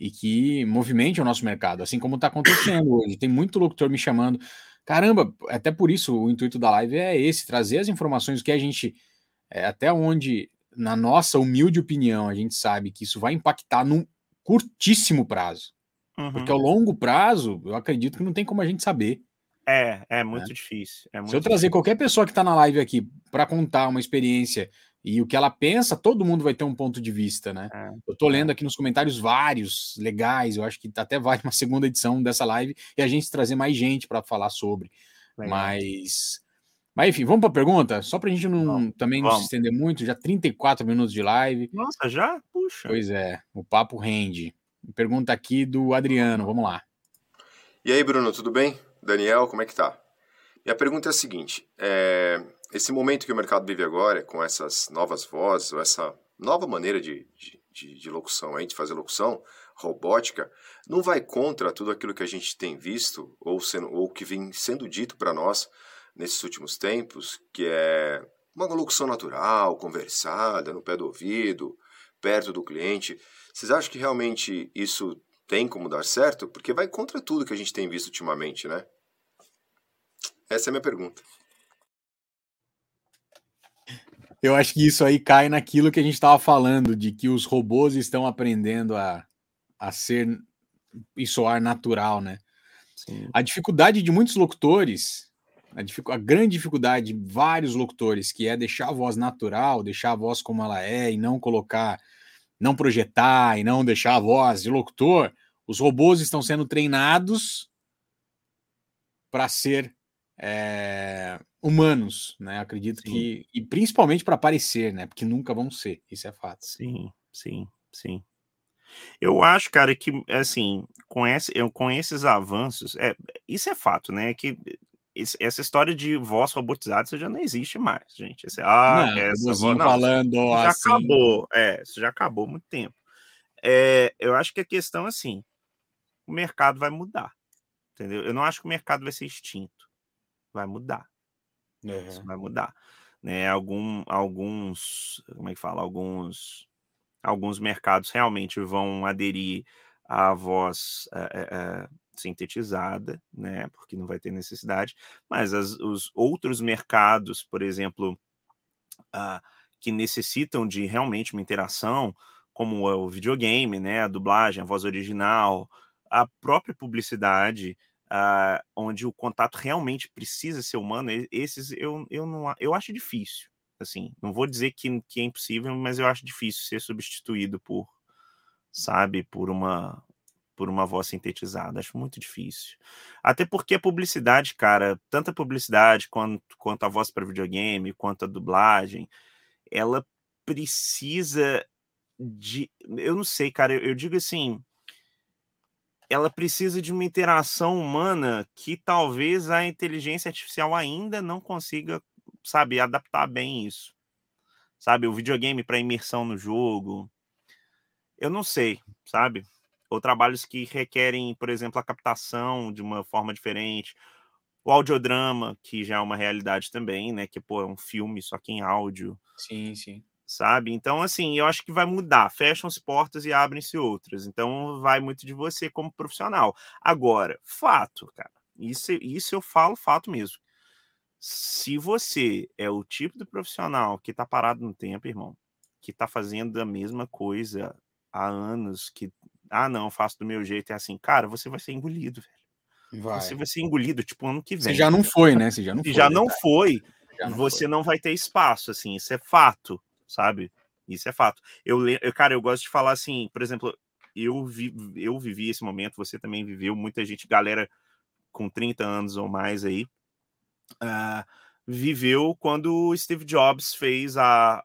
e que movimente o nosso mercado, assim como está acontecendo hoje. Tem muito locutor me chamando. Caramba, até por isso o intuito da live é esse, trazer as informações que a gente é, até onde na nossa humilde opinião a gente sabe que isso vai impactar num curtíssimo prazo.
uhum.
Porque ao longo prazo, eu acredito que não tem como a gente saber.
é, é muito difícil. É muito
Se eu trazer
difícil.
qualquer pessoa que está na live aqui para contar uma experiência e o que ela pensa, todo mundo vai ter um ponto de vista, né?
É,
Eu tô lendo aqui nos comentários vários legais, eu acho que até vale uma [laughs] segunda edição dessa live e a gente trazer mais gente para falar sobre.
legal.
Mas, mas enfim, vamos para a pergunta? Só para a gente não
Vamos,
também não se estender muito, já 34 minutos de live.
Nossa, já? Puxa.
Pois é, o papo rende. Pergunta aqui do Adriano, vamos lá.
E aí, Bruno, tudo bem? Daniel, como é que tá? Minha pergunta é a seguinte: é, esse momento que o mercado vive agora, com essas novas vozes, ou essa nova maneira de, de, de, locução, de fazer locução, robótica, não vai contra tudo aquilo que a gente tem visto, ou, sendo, ou que vem sendo dito para nós nesses últimos tempos, que é uma locução natural, conversada, no pé do ouvido, perto do cliente. Vocês acham que realmente isso tem como dar certo? Porque vai contra tudo que a gente tem visto ultimamente, né? Essa é a minha pergunta.
Eu acho que isso aí cai naquilo que a gente estava falando, de que os robôs estão aprendendo a, a ser e soar natural, né?
Sim.
A dificuldade de muitos locutores, a, dificu- a grande dificuldade de vários locutores, que é deixar a voz natural, deixar a voz como ela é e não colocar, não projetar e não deixar a voz de locutor, os robôs estão sendo treinados para ser é, humanos, né? Acredito
Sim.
que e principalmente para parecer, né? Porque nunca vão ser, isso é fato.
Sim, sim, sim. Eu acho, cara, que assim, com, esse, com esses avanços, é, isso é fato, né? Que essa história de voz robotizada já não existe mais, gente. Esse, ah,
Não,
essa voz, não,
falando
isso já
assim.
acabou. É, isso já acabou há muito tempo. É, eu acho que a questão é assim: o mercado vai mudar. Entendeu? Eu não acho que o mercado vai ser extinto. Vai mudar. Isso vai mudar. Né? Algum, alguns, como é que fala? Alguns, alguns mercados realmente vão aderir à voz eh, eh, eh, sintetizada, né? Porque não vai ter necessidade. Mas as- os outros mercados, por exemplo, ah, que necessitam de realmente uma interação, como é o videogame, né? A dublagem, a voz original, a própria publicidade, ah, onde o contato realmente precisa ser humano, esses eu, eu não eu acho difícil. Assim, não vou dizer que, que é impossível, mas eu acho difícil ser substituído por, sabe, por uma por uma voz sintetizada. Acho muito difícil. Até porque a publicidade, cara, tanto a publicidade quanto, quanto a voz para videogame, quanto a dublagem, ela precisa de. Eu não sei, cara, eu, eu digo assim. Ela precisa de uma interação humana que talvez a inteligência artificial ainda não consiga, sabe, adaptar bem isso. Sabe, o videogame para imersão no jogo. Eu não sei, sabe? Ou trabalhos que requerem, por exemplo, a captação de uma forma diferente. O audiodrama, que já é uma realidade também, né? Que, pô, é um filme só que em áudio
Sim, sim.
Sabe? Então, assim, eu acho que vai mudar. Fecham-se portas e abrem-se outras. Então, vai muito de você como profissional. Agora, fato, cara. Isso, isso eu falo fato mesmo. Se você é o tipo de profissional que tá parado no tempo, irmão, que tá fazendo a mesma coisa há anos, que, ah, não, faço do meu jeito, é assim, cara, você vai ser engolido, velho.
Vai.
Você vai ser engolido, tipo, ano que
Você
vem.
já não foi, né? Você já não
Se
foi.
já não foi,
Já não
você
foi.
não vai ter espaço, assim, isso é fato, sabe? Isso é fato. Eu, eu cara, eu gosto de falar assim, por exemplo, eu, vi, eu vivi esse momento, você também viveu, muita gente, galera com 30 anos ou mais aí, ah, viveu quando Steve Jobs fez a, a-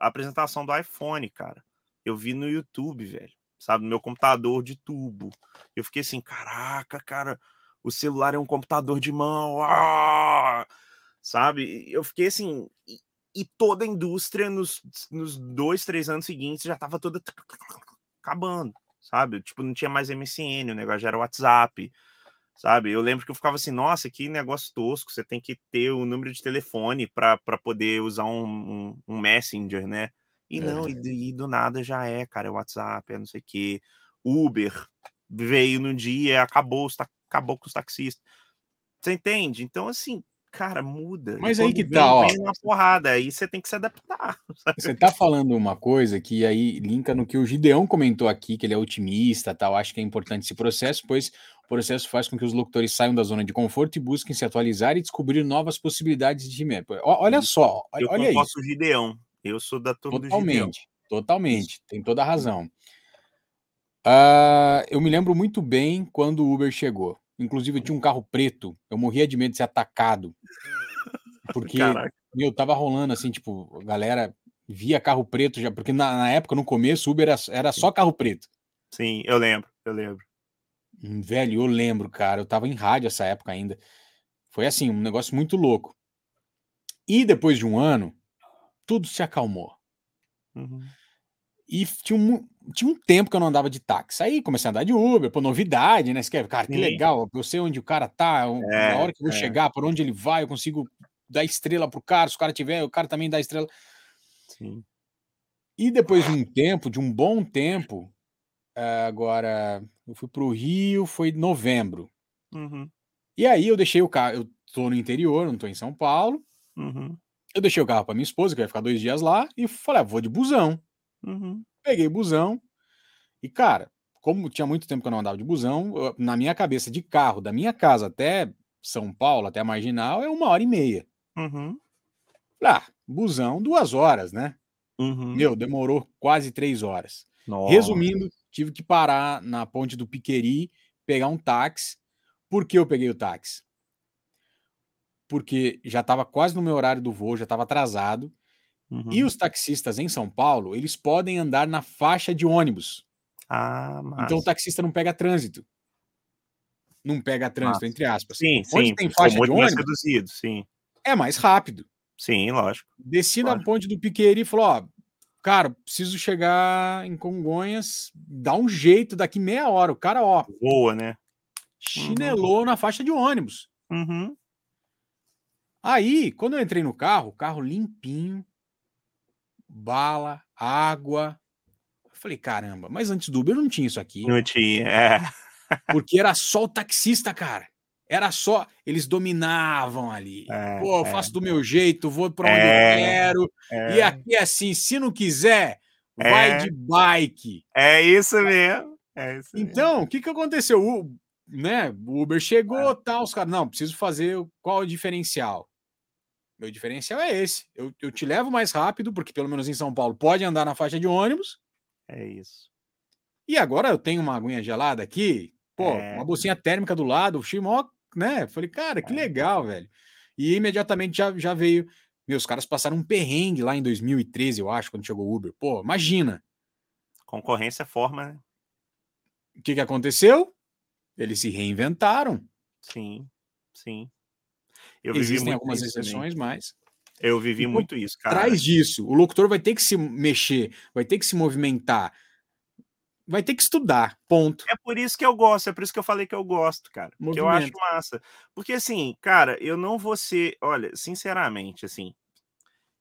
a apresentação do iPhone, cara. Eu vi no YouTube, velho, sabe? No meu computador de tubo. Eu fiquei assim, caraca, cara, o celular é um computador de mão, ah! sabe? Eu fiquei assim, e toda a indústria nos, nos dois, três anos seguintes já tava toda acabando, sabe? Tipo, não tinha mais MSN, o negócio já era WhatsApp, sabe? Eu lembro que eu ficava assim, nossa, que negócio tosco, você tem que ter o número de telefone para poder usar um, um, um Messenger, né? E não, e, do- e do nada já é, cara, é WhatsApp, é não sei o quê. Uber veio no dia, acabou, os acabou com os taxistas. Você entende? Então, assim, cara, muda.
Mas aí que
vem,
tá, ó.
Vem uma porrada, aí você tem que se adaptar. [laughs] sabe?
Você tá falando uma coisa que aí linka no que o Gideão comentou aqui, que ele é otimista, tal. Acho que é importante esse processo, pois o processo faz com que os locutores saiam da zona de conforto e busquem se atualizar e descobrir novas possibilidades de. Ó, Olha só,
Eu
olha isso.
com o Gideão. Eu sou da turma do Gideão.
Totalmente, totalmente. Tem toda a razão. Ah, eu me lembro muito bem quando o Uber chegou. Inclusive, eu tinha um carro preto. Eu morria de medo de ser atacado. Porque
Caraca.
meu, tava rolando assim, tipo, a galera via carro preto já. Porque na, na época, no começo, Uber era, era só carro preto.
Sim, eu lembro, eu lembro.
Hum, Velho, eu lembro, cara. Eu tava em rádio essa época ainda. Foi assim, um negócio muito louco. E depois de um ano, tudo se acalmou.
Uhum.
E tinha um, tinha um tempo que eu não andava de táxi. Aí comecei a andar de Uber, pô, novidade, né? Quer, cara, que
Sim.
legal. Eu sei onde o cara tá, o-
É,
na hora que eu vou
é.
chegar, por onde ele vai, eu consigo dar estrela pro cara. Se o cara tiver, o cara também dá estrela.
Sim.
E depois de um tempo, de um bom tempo, eh, agora eu fui pro Rio, foi novembro.
Uhum.
E aí eu deixei o carro, eu tô no interior, não tô em São Paulo.
Uhum.
Eu deixei o carro pra minha esposa, que vai ficar dois dias lá, e falei, ah, vou de busão.
Uhum.
Peguei busão. E, cara, como tinha muito tempo que eu não andava de busão, eu- na minha cabeça, de carro, da minha casa até São Paulo, até a Marginal, é uma hora e meia.
Uhum.
Ah, busão, duas horas, né?
Uhum.
Meu, demorou quase três horas.
Nossa.
Resumindo, tive que parar na ponte do Piqueri, pegar um táxi. Por que eu peguei o táxi? Porque já estava quase no meu horário do voo, já estava atrasado.
Uhum.
E os taxistas em São Paulo, eles podem andar na faixa de ônibus.
Ah, massa.
Então o taxista não pega trânsito. não pega trânsito, entre aspas.
Sim,
Onde
sim.
tem faixa de
muito mais
ônibus,
reduzido, sim.
é mais rápido.
Sim, lógico.
Desci na
Claro.
ponte do Piqueiri e falou: ó, cara, preciso chegar em Congonhas, dá um jeito daqui meia hora. O cara, ó,
Boa, né?
chinelou na faixa de ônibus.
Uhum.
Aí, quando eu entrei no carro, o carro limpinho, bala, água. Eu falei, caramba, mas antes do Uber não tinha isso aqui.
Não tinha. É. [laughs]
Porque era só o taxista, cara. Era só. Eles dominavam ali.
É,
Pô, eu
é.
faço do meu jeito, vou pra onde
É,
eu quero.
É,
E aqui é assim, se não quiser, vai
É.
de bike.
é isso mesmo. É isso.
Então, o que que aconteceu? O, né, o Uber chegou, tal, os caras, não, preciso fazer qual é o diferencial? Meu diferencial é esse. Eu, eu te levo mais rápido, porque pelo menos em São Paulo pode andar na faixa de ônibus.
É isso.
E agora eu tenho uma aguinha gelada aqui, pô,
É.
uma bolsinha térmica do lado, achei mó, né? Falei, cara, que
É.
legal, velho. E imediatamente já, já veio. Meus caras passaram um perrengue lá em 2013, eu acho, quando chegou o Uber. Pô, imagina.
Concorrência forma, né?
O que, que aconteceu? Eles se reinventaram.
Sim, sim. Eu
Existem algumas
também.
exceções, mas
Eu vivi muito isso, cara.
atrás disso, o locutor vai ter que se mexer, vai ter que se movimentar, vai ter que estudar. Ponto.
É por isso que eu gosto, é por isso que eu falei que eu gosto, cara. Que eu acho massa. Porque assim, cara, eu não vou ser, olha, sinceramente, assim,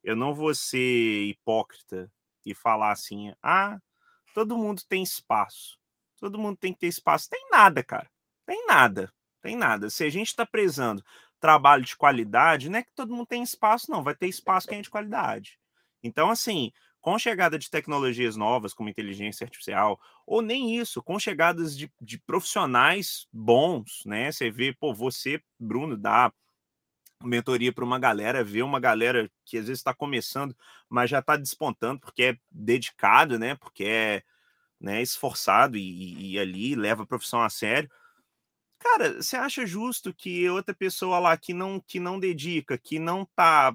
eu não vou ser hipócrita e falar assim, ah, todo mundo tem espaço. Todo mundo tem que ter espaço. Tem nada, cara. Tem nada. Tem nada. Se a gente tá prezando trabalho de qualidade, não é que todo mundo tem espaço, não. Vai ter espaço quem é de qualidade. Então, assim, com chegada de tecnologias novas, como inteligência artificial, ou nem isso, com chegadas de, de profissionais bons, né? Você vê, pô, você, Bruno, dá mentoria para uma galera, vê uma galera que às vezes está começando, mas já está despontando porque é dedicado, né? Porque é né, esforçado e, e ali leva a profissão a sério. Cara, você acha justo que outra pessoa lá que não que não dedica, que não tá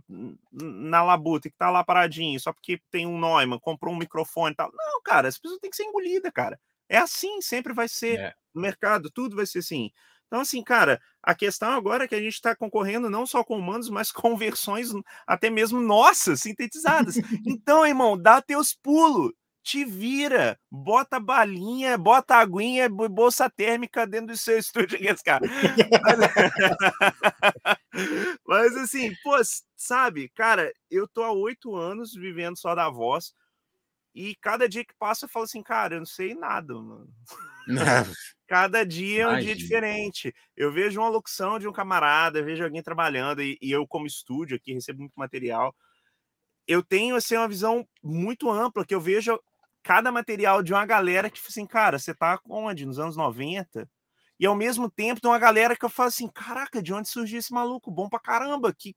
na labuta, que tá lá paradinho, só porque tem um Neumann, comprou um microfone e tal. Não, cara, essa pessoa tem que ser engolida, cara. É assim, sempre vai ser
É.
no mercado, tudo vai ser assim. Então, assim, cara, a questão agora é que a gente está concorrendo não só com humanos, [laughs] mas com versões até mesmo nossas, sintetizadas. Então, irmão, dá teus pulos, te vira, bota balinha, bota aguinha, bo- bolsa térmica dentro do seu [laughs] estúdio, cara. Mas, [laughs] mas, assim, pô, sabe, cara, eu tô há oito anos vivendo só da voz. E cada dia que passa eu falo assim, cara, eu não sei nada, mano. [laughs] Cada dia é um dia
Imagina.
diferente. Eu vejo uma locução de um camarada, eu vejo alguém trabalhando, e, e eu, como estúdio aqui, recebo muito material. Eu tenho assim, uma visão muito ampla, que eu vejo cada material de uma galera que, assim, cara, você tá onde? Nos anos 90? E ao mesmo tempo tem uma galera que eu falo assim: caraca, de onde surgiu esse maluco? Bom pra caramba, que.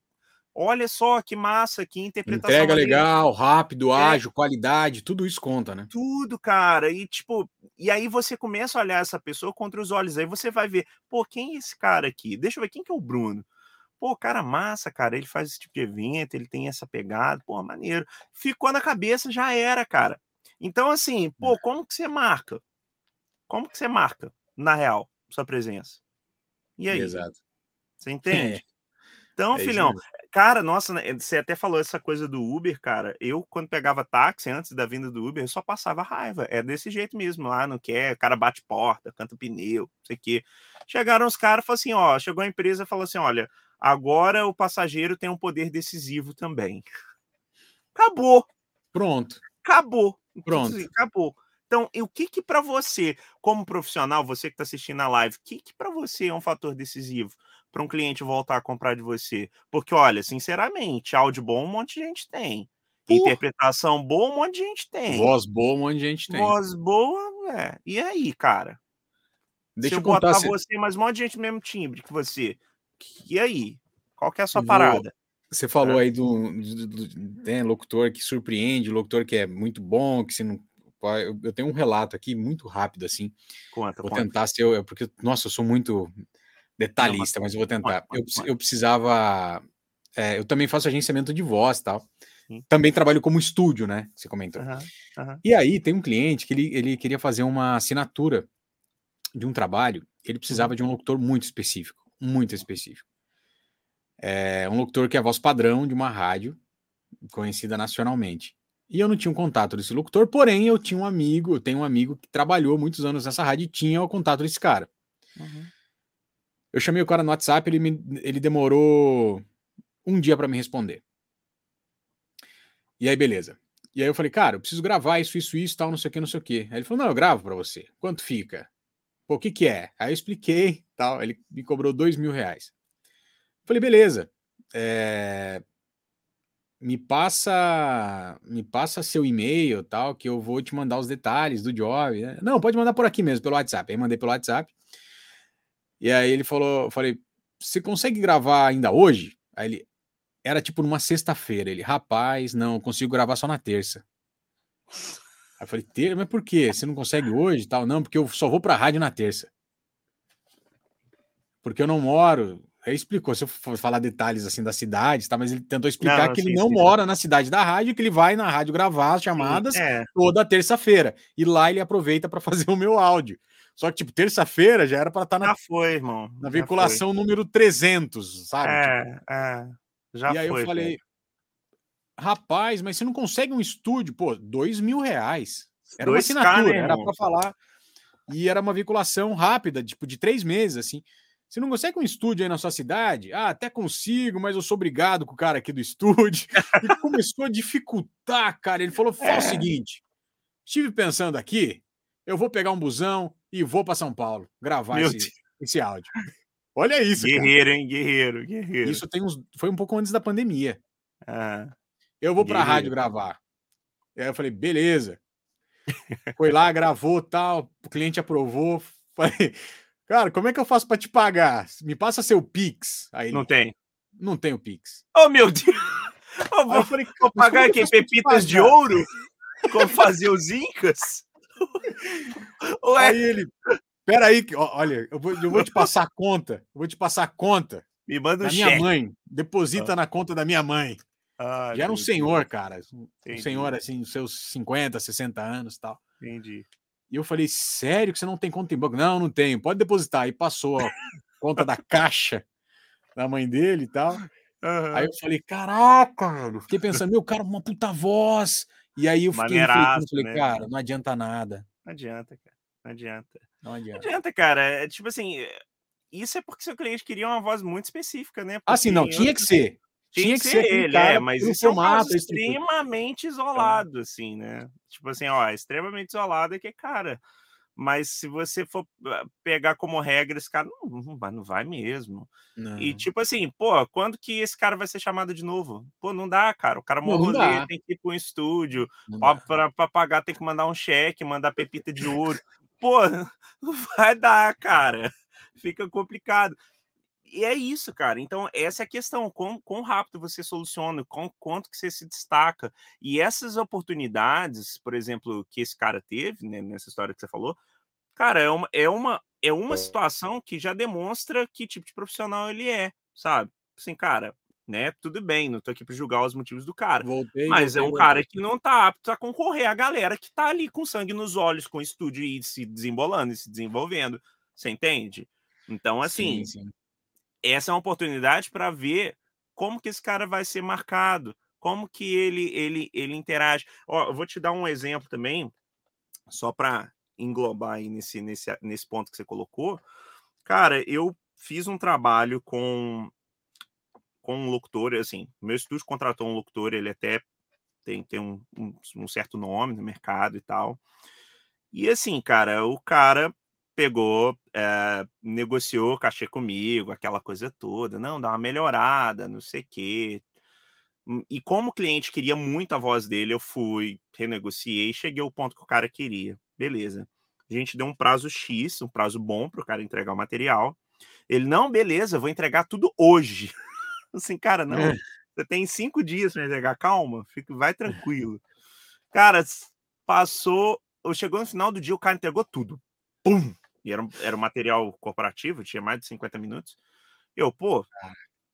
Olha só que massa, que interpretação.
Entrega
maneira."
legal, rápido,
É.
ágil, qualidade, tudo isso conta, né?
tudo, cara. E tipo, e aí você começa a olhar essa pessoa contra os olhos. Aí você vai ver, pô, quem é esse cara aqui? Deixa eu ver quem que é o Bruno. Pô, cara massa, cara. Ele faz esse tipo de evento, ele tem essa pegada, pô, maneiro. Ficou na cabeça, já era, cara. Então, assim, pô, como que você marca? Como que você marca, na real, sua presença? E aí?
Exato.
Você [laughs] entende? Então,
É
filhão, cara, nossa, né, você até falou essa coisa do Uber, cara. Eu, quando pegava táxi antes da vinda do Uber, eu só passava raiva. É desse jeito mesmo, lá não quer, o cara bate porta, canta pneu, não sei o quê. Chegaram os caras e falaram assim: ó, chegou a empresa e falou assim: olha, agora o passageiro tem um poder decisivo também. Acabou,
Pronto.
acabou.
Pronto.
Acabou. Então, o que que para você, como profissional, você que está assistindo a live, o que que para você é um fator decisivo para um cliente voltar a comprar de você? Porque, olha, sinceramente, áudio bom um monte de gente tem.
Pô.
Interpretação boa um monte de gente tem.
Voz boa, um monte de gente tem.
Voz boa, é. E aí, cara?
Deixa
Se
eu
eu botar
se-
você, mas um monte de gente mesmo timbre que você. E aí? Qual que é a sua
Vou-
parada?
Você falou
É.
aí do, do- do- né, locutor que surpreende, locutor que é muito bom, que se não. Eu, tenho um relato aqui muito rápido, assim.
Conta,
Vou
conta.
tentar ser. eu- Porque, nossa, eu sou muito detalhista, mas eu vou tentar.
conta,
Eu, eu precisava. é, eu também faço agenciamento de voz e tal.
Sim.
Também trabalho como estúdio, né? Você comentou.
Aham, aham.
E aí tem um cliente que ele, ele queria fazer uma assinatura de um trabalho ele precisava de um locutor muito específico, muito específico. É um locutor que é a voz padrão de uma rádio conhecida nacionalmente. E eu não tinha um contato desse locutor, porém eu tinha um amigo, eu tenho um amigo que trabalhou muitos anos nessa rádio e tinha o contato desse cara. Uhum. Eu chamei o cara no WhatsApp, ele, me, ele demorou um dia para me responder. E aí, beleza. E aí eu falei, cara, eu preciso gravar isso, isso, isso, tal, não sei o que, não sei o que. Aí ele falou, não, eu gravo para você. Quanto fica? Pô, o que que é? Aí eu expliquei, tal, ele me cobrou dois mil reais. Falei, beleza. É, me passa me passa seu e-mail tal que eu vou te mandar os detalhes do job né? não pode mandar por aqui mesmo pelo WhatsApp. Aí mandei pelo WhatsApp. E aí ele falou falei você consegue gravar ainda hoje? Aí ele era tipo numa sexta-feira. Ele rapaz não consigo gravar só na terça. Aí eu falei terça mas por quê? Você não consegue hoje tal? Não porque eu só vou para rádio na terça. Porque eu não moro Aí explicou, se eu for falar detalhes assim da cidade, tá? Mas ele tentou explicar não, que sim, ele não sim, mora sim. na cidade da rádio, que ele vai na rádio gravar as chamadas é. toda terça-feira. E lá ele aproveita para fazer o meu áudio. Só que, tipo, terça-feira já era para estar tá na.
Já foi, irmão.
Na vinculação número 300, sabe?
É, tipo. é. Já
e aí
foi,
eu falei, rapaz, mas você não consegue um estúdio? Pô, dois mil reais. Era dois uma assinatura, né, era para falar. E era uma vinculação rápida, tipo, de três meses, assim. Você não consegue um estúdio aí na sua cidade? Ah, até consigo, mas eu sou obrigado com o cara aqui do estúdio. E começou a dificultar, cara. Ele falou: é. o seguinte: estive pensando aqui, eu vou pegar um busão e vou para São Paulo gravar esse, esse, áudio. Olha isso.
Guerreiro, cara. hein? Guerreiro, guerreiro.
Isso tem uns, foi um pouco antes da pandemia. Ah, eu vou para a rádio gravar. Aí eu falei: beleza. Foi lá, gravou tal, o cliente aprovou. [laughs] Falei, Cara, como é que eu faço para te pagar? Me passa seu Pix. Aí,
não tem.
Não tem o Pix.
Oh, meu Deus! [laughs] Oh, vou, falei, vou pagar aqui pepitas de ouro? Como fazer os incas? [laughs]
Ué? Aí ele. Peraí, olha, eu vou, eu vou te passar a conta. Eu vou te passar a conta.
Me manda
um da minha mãe. Deposita ah. na conta da minha mãe. Ah, Já era um senhor, cara. Um Entendi. senhor, assim, seus 50, 60 anos tal.
Entendi.
E eu falei, sério que você não tem conta em banco? Não, não tenho, pode depositar. Aí passou a conta da caixa da mãe dele e tal. Uhum. Aí eu falei, caraca, mano. Fiquei pensando, meu, cara, uma puta voz. E aí eu fiquei refletindo, falei, né? cara, não adianta nada.
Não adianta, cara. Não adianta.
Não adianta.
Não adianta, cara. É, tipo assim, isso é porque seu cliente queria uma voz muito específica, né?
Porque ah, sim, não, tinha que ser.
Tinha, que, ser, ele, é, mas isso formato, é um extremamente isolado, assim, né? Tipo assim, ó, extremamente isolado é que, cara, mas se você for ah, pegar como regra, esse cara não, não, vai, não vai mesmo. Não. E tipo assim, pô, quando que esse cara vai ser chamado de novo? Pô, não dá, cara. O cara morreu, tem que ir para um estúdio, para pagar tem que mandar um cheque, mandar pepita de ouro. pô, [laughs] não vai dar, cara. Fica complicado e é isso, cara. Então, essa é a questão. Quão, quão rápido você soluciona, quão, quanto que você se destaca. E essas oportunidades, por exemplo, que esse cara teve, né, nessa história que você falou, cara, é uma, é, uma, é uma situação que já demonstra que tipo de profissional ele é, sabe? Assim, cara, né? Tudo bem, não tô aqui para julgar os motivos do cara. Voltei, mas voltei, é um voltei. cara que não tá apto a concorrer a galera que tá ali com sangue nos olhos, com o estúdio e se desembolando e se desenvolvendo. Você entende? Então, assim, sim, sim essa é uma oportunidade para ver como que esse cara vai ser marcado, como que ele ele ele interage. Ó, eu vou te dar um exemplo também, só para englobar aí nesse, nesse, nesse ponto que você colocou. Cara, eu fiz um trabalho com com um locutor, assim, meu estúdio contratou um locutor, ele até tem, tem um, um, um certo nome no mercado e tal. E assim, cara, o cara pegou, é, negociou cachê comigo, aquela coisa toda, não, dá uma melhorada, não sei o quê. Hum, e como o cliente queria muito a voz dele, eu fui, renegociei, cheguei ao ponto que o cara queria. Beleza. A gente deu um prazo X, um prazo bom para o cara entregar o material. Ele, não, beleza, vou entregar tudo hoje. [laughs] assim, cara, não, é. você tem cinco dias para entregar, calma, fica, vai tranquilo. Cara, passou, chegou no final do dia, o cara entregou tudo. Pum! E era, era um material corporativo, tinha mais de 50 minutos. Eu, pô,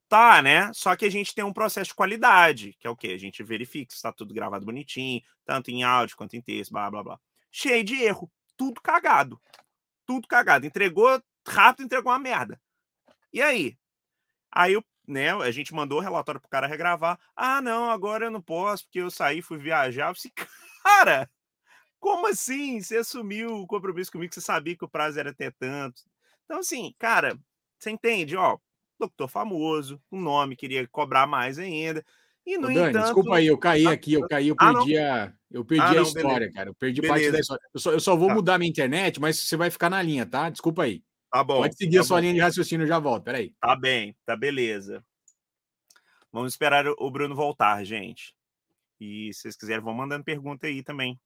tá, né? Só que a gente tem um processo de qualidade, que é o quê? A gente verifica se está tudo gravado bonitinho, tanto em áudio quanto em texto, blá blá blá. Cheio de erro, tudo cagado. Tudo cagado. Entregou, rápido entregou uma merda. E aí? Aí eu, né, a gente mandou o relatório pro cara regravar. Ah, não, agora eu não posso, porque eu saí, fui viajar. Eu disse, [laughs] cara, como assim? Você assumiu o compromisso comigo, você sabia que o prazo era até tanto. Então, assim, cara, você entende? Ó, doutor famoso, um nome, queria cobrar mais ainda. E, no
Ô, Dani,
entanto...
desculpa aí, eu caí aqui, eu caí, eu
Ah,
perdi a, eu perdi
Ah,
a
não,
história,
beleza.
cara. Eu perdi
Beleza.
parte da história. Eu só, eu só vou
Tá.
mudar minha internet, mas você vai ficar na linha, tá? Desculpa aí.
Tá bom.
Pode seguir
tá
a sua
bom.
linha de raciocínio, eu já volto. Peraí.
Tá bem, tá beleza. Vamos esperar o- o Bruno voltar, gente. E se vocês quiserem, vão mandando pergunta aí também.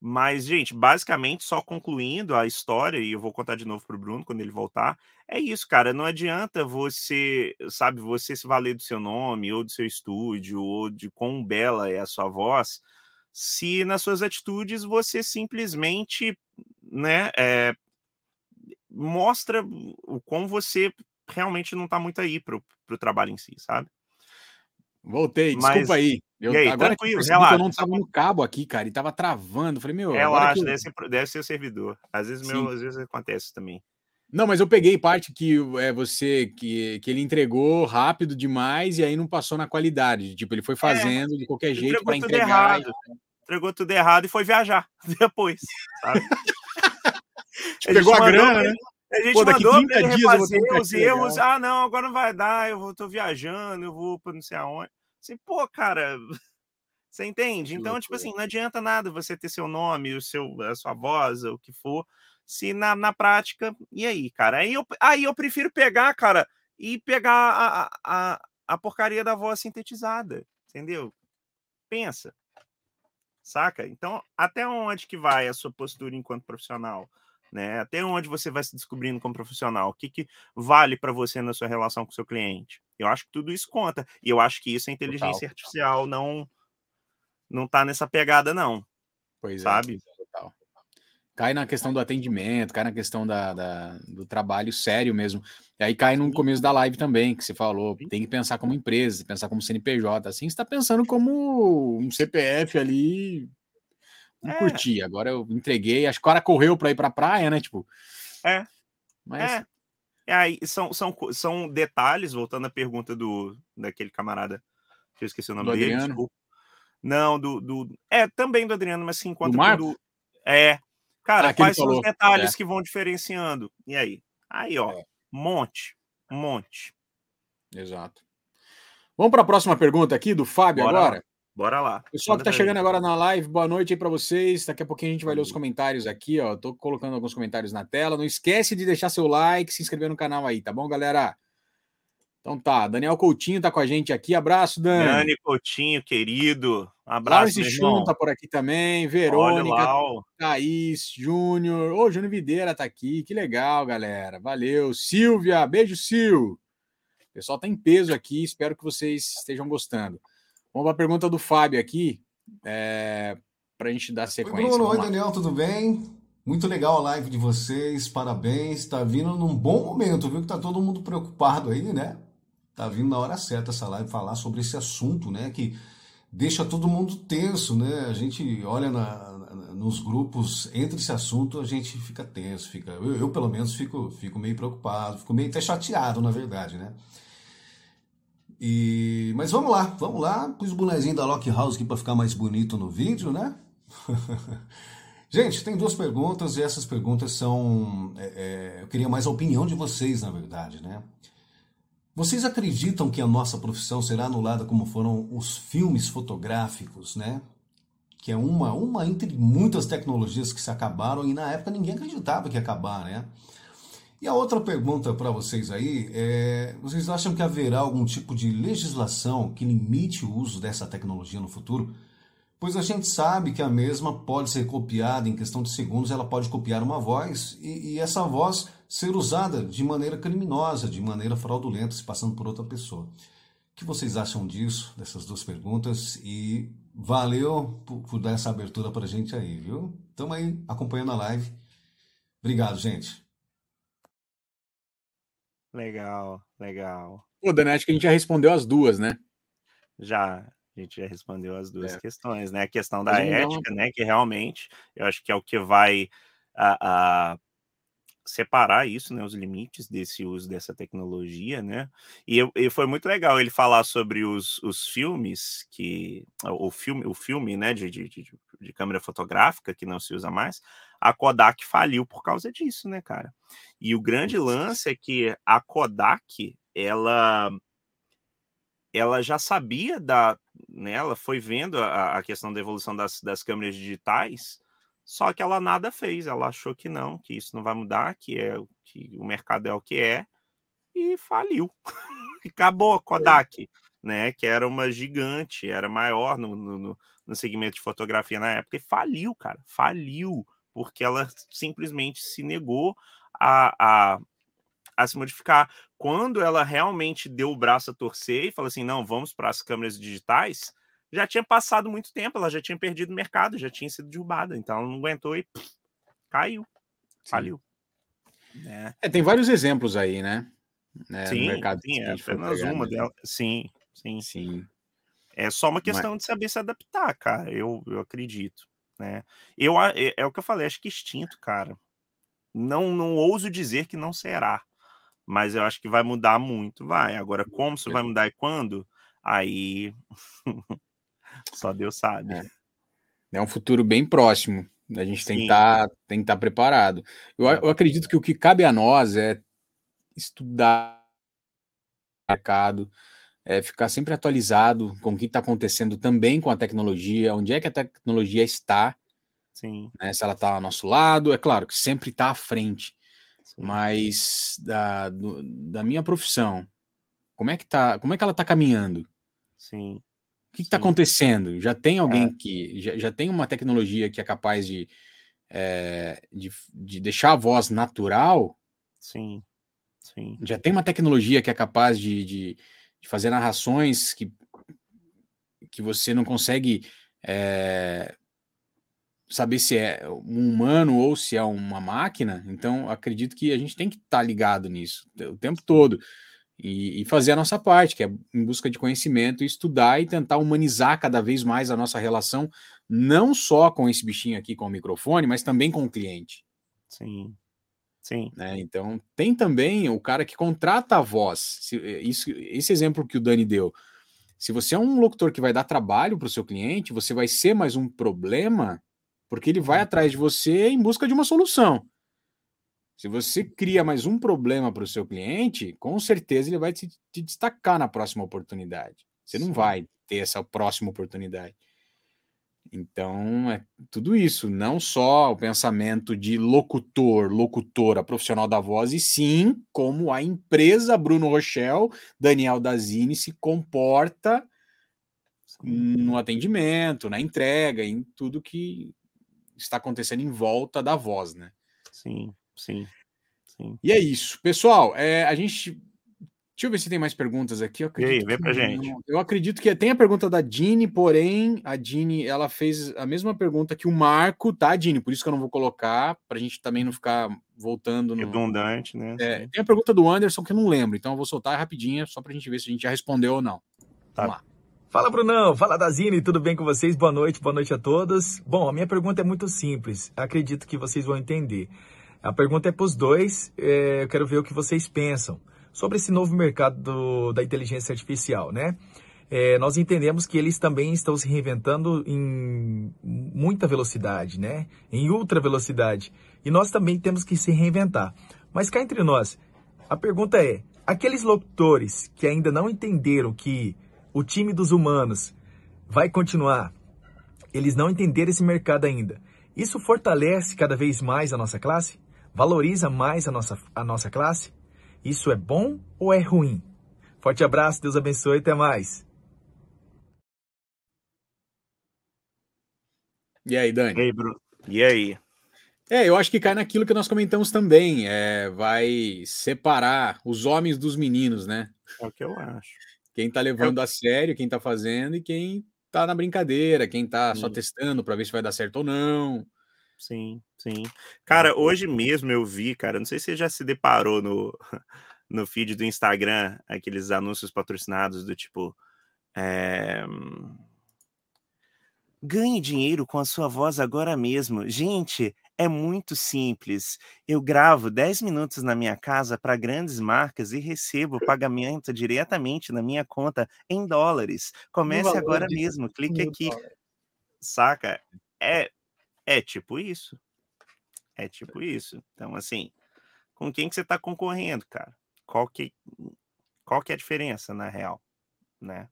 Mas, gente, basicamente, só concluindo a história, e eu vou contar de novo pro Bruno quando ele voltar, é isso, cara. Não adianta você, sabe, você se valer do seu nome, ou do seu estúdio, ou de quão bela é a sua voz, se nas suas atitudes você simplesmente, né, é, mostra o quão você realmente não tá muito aí pro, pro trabalho em si, sabe?
Voltei,
Mas-
desculpa aí. Eu,
E aí,
agora que eu
tranquilo,
percebi que eu
relaxa.
não tava no cabo aqui, cara, e tava travando. Falei, meu,
Relaxa,
eu-
deve, ser, deve ser o servidor. Às vezes, meu,
Sim.
às vezes acontece também.
Não, mas eu peguei parte que é você que, que ele entregou rápido demais e aí não passou na qualidade. Tipo, ele foi fazendo de qualquer jeito
É,
para entregar.
errado. Entregou tudo errado e foi viajar [laughs] depois. Sabe? [laughs] A
Pegou a
mandou
grana, né?
A gente
Pô,
mandou
30
pra ele refazer os erros. Ah, não, agora não vai dar. Eu vou, tô viajando, eu vou pra não sei aonde. Assim, pô, cara, você entende? Então, tipo assim, não adianta nada você ter seu nome, o seu, a sua voz, o que for, se na, na prática. E aí, cara? Aí eu, aí eu prefiro pegar, cara, e pegar a, a, a, a porcaria da voz sintetizada, entendeu? Pensa. Saca? Então, até onde que vai a sua postura enquanto profissional? Né? Até onde você vai se descobrindo como profissional? O que, que vale para você na sua relação com o seu cliente? Eu acho que tudo isso conta. E eu acho que isso a inteligência
Total.
artificial não não tá nessa pegada, não.
Pois é,
Sabe?
total. Cai na questão do atendimento, cai na questão da, da- do trabalho sério mesmo. E aí cai no começo da live também, que você falou, tem que pensar como empresa, pensar como CNPJ. Assim, você está pensando como um CPF ali. Não
É.
curti. Agora eu entreguei, acho que o cara correu para ir para praia, né? Tipo.
É.
Mas
É. Aí são, são, são detalhes, voltando à pergunta do daquele camarada, que eu esqueci o nome
Do
dele,
Adriano?
desculpa. Não, do, do. É, também do Adriano, mas sim, enquanto
Marco?
É. Cara,
Ah,
quais são os detalhes
é.
que vão diferenciando? E aí? Aí, ó,
É.
monte. Monte.
Exato. Vamos para a próxima pergunta aqui do Fábio
Bora
agora.
Bora lá.
Pessoal que tá chegando agora na live, boa noite aí para vocês. Daqui a pouquinho a gente vai ler os comentários aqui, ó. Tô colocando alguns comentários na tela. Não esquece de deixar seu like, se inscrever no canal aí, tá bom, galera? Então tá, Daniel Coutinho tá com a gente aqui. Abraço, Dani.
Dani Coutinho, querido. Um abraço, meu
Chum tá por aqui também.
Olha
Verônica,
ó.
Thaís, Júnior. Ô, Júnior Videira tá aqui. Que legal, galera. Valeu. Silvia, beijo, Sil. O pessoal tá em peso aqui. Espero que vocês estejam gostando. Vamos para a pergunta do Fábio aqui. É, para a gente dar
Oi,
sequência.
Bruno.
Vamos
Oi. Daniel, tudo bem? Muito legal a live de vocês, parabéns. Tá vindo num bom momento, viu? Que tá todo mundo preocupado aí, né? Tá vindo na hora certa essa live falar sobre esse assunto, né? Que deixa todo mundo tenso, né? A gente olha na- nos grupos entre esse assunto, a gente fica tenso, fica. Eu, eu, pelo menos fico, fico meio preocupado, fico meio até chateado, na verdade, né? E, mas vamos lá, vamos lá. Pus o bonezinho da Lock House aqui para ficar mais bonito no vídeo, né? [laughs] Gente, tem duas perguntas e essas perguntas são. é, é, eu queria mais a opinião de vocês, na verdade, né? Vocês acreditam que a nossa profissão será anulada como foram os filmes fotográficos, né? Que é uma, uma entre muitas tecnologias que se acabaram e na época ninguém acreditava que ia acabar, né? E a outra pergunta para vocês aí é: vocês acham que haverá algum tipo de legislação que limite o uso dessa tecnologia no futuro? Pois a gente sabe que a mesma pode ser copiada em questão de segundos, ela pode copiar uma voz e, e essa voz ser usada de maneira criminosa, de maneira fraudulenta, se passando por outra pessoa. O que vocês acham disso, dessas duas perguntas? E valeu por, por dar essa abertura para a gente aí, viu? Estamos aí acompanhando a live. Obrigado, gente.
Legal, legal.
Pô, Dani, acho que a gente já respondeu as duas, né?
Já, a gente já respondeu as duas
É.
questões, né? A questão da ética, né? Que realmente eu acho que é o que vai a, a separar isso, né, os limites desse uso dessa tecnologia, né? E, e foi muito legal ele falar sobre os, os filmes que o filme, o filme, né, de, de, de, de câmera fotográfica que não se usa mais, a Kodak faliu por causa disso, né, cara? E o grande lance é que a Kodak, ela ela já sabia da, né, ela foi vendo a, a questão da evolução das, das câmeras digitais, só que ela nada fez, ela achou que não, que isso não vai mudar, que é que o mercado é o que é, e faliu. [laughs] Acabou a Kodak, né? Que era uma gigante, era maior no, no, no segmento de fotografia na época, e faliu, cara, faliu, porque ela simplesmente se negou a, a, a se modificar. Quando ela realmente deu o braço a torcer e falou assim: não, vamos para as câmeras digitais, já tinha passado muito tempo, ela já tinha perdido o mercado, já tinha sido derrubada, então ela não aguentou e pff, caiu, Sim. faliu.
É. é. tem vários exemplos aí, né?
É, sim, mercado sim, é apenas uma né? dela. Sim, sim. Sim. É só uma questão Mas... de saber se adaptar, cara. Eu, eu acredito, né? Eu é, é, o que eu falei, acho que extinto, cara. Não, não ouso dizer que não será mas eu acho que vai mudar muito, vai. Agora, como isso vai mudar e quando? Aí [laughs] só Deus sabe.
É. é um futuro bem próximo. A gente tem que estar tá, que estar tá preparado. Eu, é. eu acredito que o que cabe a nós é estudar o mercado, é ficar sempre atualizado com o que está acontecendo também com a tecnologia, onde é que a tecnologia está.
Sim.
Né, se ela está ao nosso lado, é claro que sempre está à frente. Mas da, do, da minha profissão, como é que tá? Como é que ela está caminhando?
Sim.
O que está acontecendo? Já tem alguém é. que já, já tem uma tecnologia que é capaz de, é, de, de deixar a voz natural?
Sim. Sim.
Já tem uma tecnologia que é capaz de, de, de fazer narrações que, que você não consegue é, saber se é um humano ou se é uma máquina, então acredito que a gente tem que estar tá ligado nisso o tempo todo e, e, fazer a nossa parte, que é em busca de conhecimento, estudar e tentar humanizar cada vez mais a nossa relação, não só com esse bichinho aqui com o microfone, mas também com o cliente.
Sim. Sim.
Né? Então, tem também o cara que contrata a voz. Se, isso, esse exemplo que o Dani deu. Se você é um locutor que vai dar trabalho para o seu cliente, você vai ser mais um problema porque ele vai atrás de você em busca de uma solução. Se você cria mais um problema para o seu cliente, com certeza ele vai te, te, destacar na próxima oportunidade. Você não vai ter essa próxima oportunidade. Então, é tudo isso, não só o pensamento de locutor, locutora, profissional da voz, e sim como a empresa Bruno Rochel, Daniel Dazini se comporta no atendimento, na entrega, em tudo que está acontecendo em volta da voz, né?
Sim, sim. sim.
E é isso. Pessoal, é, a gente. Deixa eu ver se tem mais perguntas aqui. Eu
e aí, vem pra gente.
Eu acredito que tem a pergunta da Dini, porém, a Dini ela fez a mesma pergunta que o Marco, tá, Dini? Por isso que eu não vou colocar, para a gente também não ficar voltando no.
Redundante, né?
É, tem a pergunta do Anderson que eu não lembro, então eu vou soltar rapidinha, só para a gente ver se a gente já respondeu ou não.
Tá. Vamos lá. Fala Brunão, fala Dazine, tudo bem com vocês? Boa noite, boa noite a todos. Bom, a minha pergunta é muito simples, acredito que vocês vão entender. A pergunta é para os dois, é, eu quero ver o que vocês pensam sobre esse novo mercado do, da inteligência artificial, né? É, nós entendemos que eles também estão se reinventando em muita velocidade, né? Em ultra velocidade. E nós também temos que se reinventar. Mas cá entre nós, a pergunta é: aqueles locutores que ainda não entenderam que o time dos humanos vai continuar. Eles não entenderam esse mercado ainda. Isso fortalece cada vez mais a nossa classe? Valoriza mais a nossa, a nossa classe? Isso é bom ou é ruim? Forte abraço, Deus abençoe e até mais.
E aí, Dani?
E aí, Bruno? E aí?
É, eu acho que cai naquilo que nós comentamos também. É, vai separar os homens dos meninos, né?
É o que eu acho.
Quem tá levando a sério, quem tá fazendo e quem tá na brincadeira, quem tá sim. só testando para ver se vai dar certo ou não.
Sim, sim. Cara, hoje mesmo eu vi, cara, não sei se você já se deparou no, [laughs] no feed do Instagram, aqueles anúncios patrocinados do tipo. É... Ganhe dinheiro com a sua voz agora mesmo. Gente, é muito simples. Eu gravo 10 minutos na minha casa para grandes marcas e recebo pagamento diretamente na minha conta em dólares. Comece agora mesmo, clique aqui. Saca? É, é tipo isso. É tipo isso. Então, assim, com quem que você está concorrendo, cara? Qual que, qual que é a diferença, na real? Né?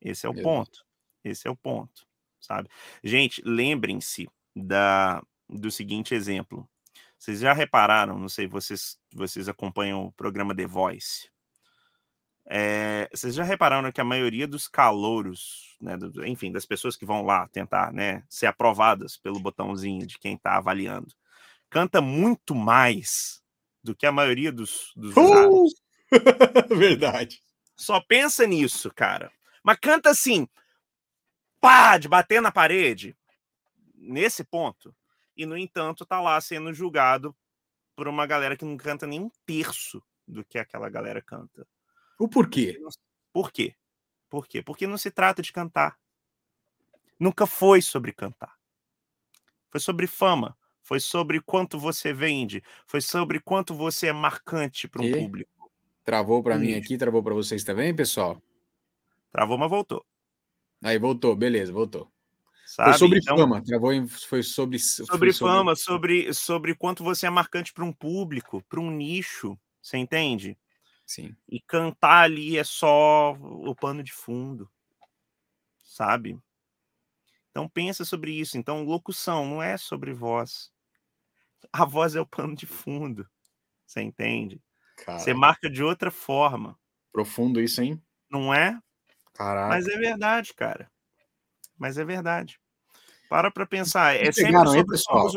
Esse é o ponto. Esse é o ponto, sabe? Gente, lembrem-se da do seguinte exemplo. Vocês já repararam, não sei, vocês, vocês acompanham o programa The Voice. É, vocês já repararam que a maioria dos calouros, né, do, enfim, das pessoas que vão lá tentar né, ser aprovadas pelo botãozinho de quem está avaliando, canta muito mais do que a maioria dos, dos
uh! [laughs] Verdade.
Só pensa nisso, cara. Mas canta assim, pá, de bater na parede. Nesse ponto, e, no entanto, tá lá sendo julgado por uma galera que não canta nem um terço do que aquela galera canta.
O porquê?
Por quê? Por quê? Porque não se trata de cantar. Nunca foi sobre cantar. Foi sobre fama. Foi sobre quanto você vende. Foi sobre quanto você é marcante para um e? público.
Travou para mim aqui, travou para vocês também, pessoal?
Travou, mas voltou.
Aí voltou, beleza, voltou. Sabe? Foi sobre então, fama, travou em, foi sobre
sobre foi fama, sobre... sobre sobre quanto você é marcante para um público, para um nicho, você entende?
Sim.
E cantar ali é só o pano de fundo, sabe? Então pensa sobre isso. Então locução não é sobre voz. A voz é o pano de fundo. Você entende? Você marca de outra forma.
Profundo isso, hein?
Não é?
Caraca.
Mas é verdade, cara. Mas é verdade. Para para pensar. É sempre sobre aí, pessoal?